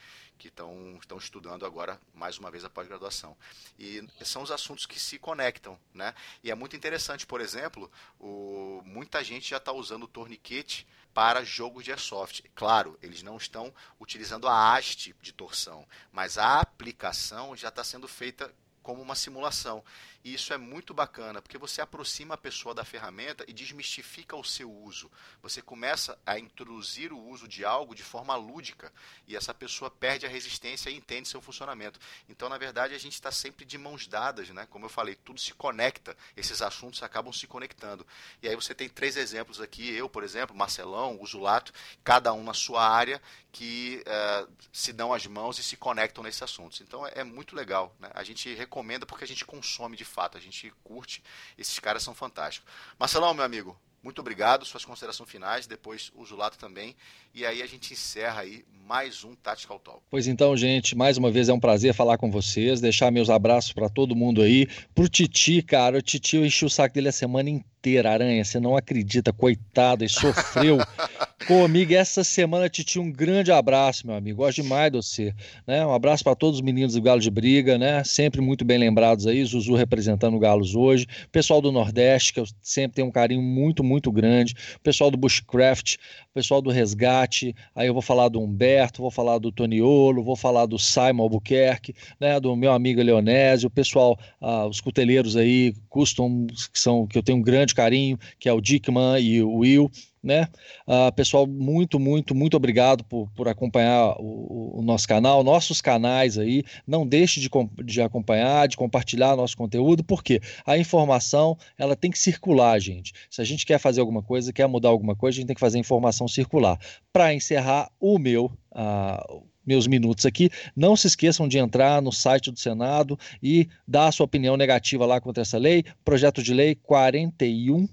estão estão estudando agora mais uma vez a pós-graduação. E são os assuntos que se conectam, né? E é muito interessante, por exemplo, o, muita gente já está usando o torniquete para jogos de airsoft. Claro, eles não estão utilizando a haste de torção, mas a aplicação já está sendo feita como uma simulação. E isso é muito bacana, porque você aproxima a pessoa da ferramenta e desmistifica o seu uso. Você começa a introduzir o uso de algo de forma lúdica e essa pessoa perde a resistência e entende seu funcionamento. Então, na verdade, a gente está sempre de mãos dadas, né? Como eu falei, tudo se conecta, esses assuntos acabam se conectando. E aí você tem três exemplos aqui, eu, por exemplo, Marcelão, o Zulato, cada um na sua área, que uh, se dão as mãos e se conectam nesses assuntos. Então é, é muito legal. Né? A gente recomenda porque a gente consome de fato, a gente curte. Esses caras são fantásticos. Marcelão, meu amigo, muito obrigado. Suas considerações finais, depois o Zulato também. E aí a gente encerra aí mais um Tactical Talk. Pois então, gente, mais uma vez é um prazer falar com vocês, deixar meus abraços para todo mundo aí. Pro Titi, cara, o Titi eu enchi o saco dele a semana inteira, Aranha, você não acredita, coitado, e sofreu comigo essa semana, Titi, um grande abraço, meu amigo, gosto demais de você, né? Um abraço para todos os meninos do Galo de Briga, né? Sempre muito bem lembrados aí, Zuzu representando o Galos hoje, pessoal do Nordeste, que eu sempre tenho um carinho muito, muito grande, pessoal do Bushcraft, pessoal do Resgate, aí eu vou falar do Humberto, vou falar do Toniolo, vou falar do Simon Albuquerque, né, do meu amigo Leonésio, o pessoal, ah, os cuteleiros aí, custom, que são que eu tenho um grande carinho, que é o Dickman e o Will, né? Uh, pessoal, muito, muito, muito obrigado por, por acompanhar o, o, nosso canal, nossos canais aí. Não deixe de, de acompanhar, de compartilhar nosso conteúdo, porque a informação ela tem que circular, gente. Se a gente quer fazer alguma coisa, quer mudar alguma coisa, a gente tem que fazer a informação circular. Para encerrar o meu. Uh, meus minutos aqui. Não se esqueçam de entrar no site do Senado e dar a sua opinião negativa lá contra essa lei. Projeto de lei 41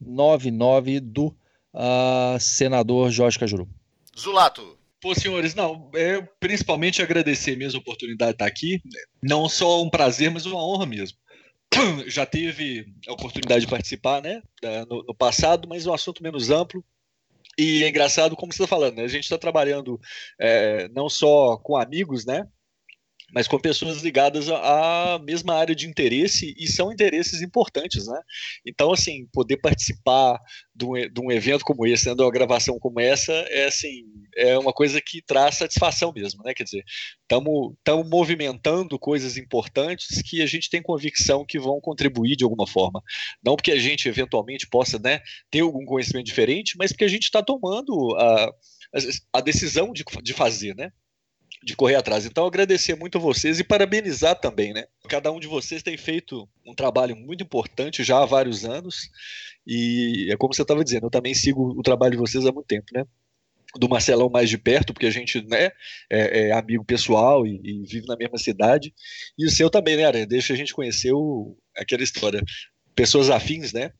99 do uh, senador Jorge Cajuru. Zulato. Pô, senhores, não, é principalmente agradecer mesmo a oportunidade de estar aqui. Não só um prazer, mas uma honra mesmo. Já tive a oportunidade de participar, né, no, no passado, mas um assunto menos amplo. E é engraçado, como você está falando, né? a gente está trabalhando é, não só com amigos, né? Mas com pessoas ligadas à mesma área de interesse e são interesses importantes, né? Então, assim, poder participar de um, de um evento como esse, né, de uma gravação como essa, é assim, é uma coisa que traz satisfação mesmo, né? Quer dizer, estamos movimentando coisas importantes que a gente tem convicção que vão contribuir de alguma forma. Não porque a gente eventualmente possa, né, ter algum conhecimento diferente, mas porque a gente está tomando a, a decisão de, de fazer, né? De correr atrás. Então, agradecer muito a vocês e parabenizar também, né? Cada um de vocês tem feito um trabalho muito importante já há vários anos e é como você estava dizendo, eu também sigo o trabalho de vocês há muito tempo, né? do Marcelão mais de perto, porque a gente né, é, é amigo pessoal e, e, vive na mesma cidade. E o seu também, né, Aranha? Deixa a gente conhecer o, aquela história. Pessoas afins, né?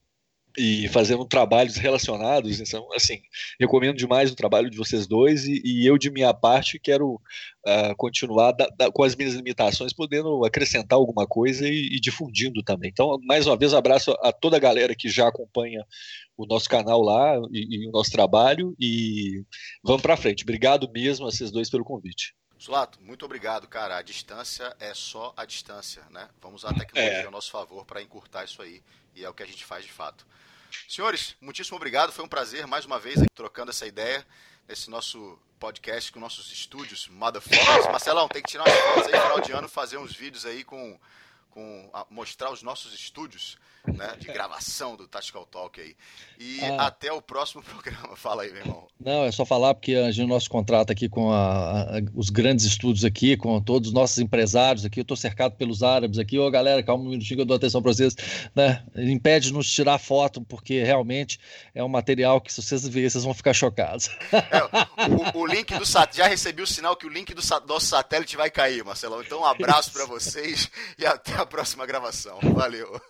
E fazendo trabalhos relacionados. Então, assim, recomendo demais o trabalho de vocês dois e, e eu, de minha parte, quero uh, continuar da, da, com as minhas limitações, podendo acrescentar alguma coisa e, e, difundindo também. Então, mais uma vez, abraço a toda a galera que já acompanha o nosso canal lá e, e o nosso trabalho e vamos para frente. Obrigado mesmo a vocês dois pelo convite. Zulato, muito obrigado, cara. A distância é só a distância, né? Vamos usar a tecnologia é. ao nosso favor para encurtar isso aí. E é o que a gente faz de fato. Senhores, muitíssimo obrigado. Foi um prazer mais uma vez trocando essa ideia nesse nosso podcast com nossos estúdios Motherfuckers. Marcelão, tem que tirar umas fotos aí final de ano, fazer uns vídeos aí com, com a, mostrar os nossos estúdios né, de gravação do Tactical Talk aí. E ah. até o próximo programa. Fala aí, meu irmão. Não, é só falar porque a gente, nosso contrato aqui com a, a, os grandes estúdios aqui, com todos os nossos empresários aqui, eu estou cercado pelos árabes aqui. Ô, galera, calma um minutinho que eu dou atenção para vocês. Né? Impede de nos tirar foto, porque realmente é um material que, se vocês verem, vocês vão ficar chocados. É, o, o, link do satélite, já recebi o sinal que o link do nosso satélite vai cair, Marcelão. Então, um abraço para vocês e até próxima gravação. Valeu.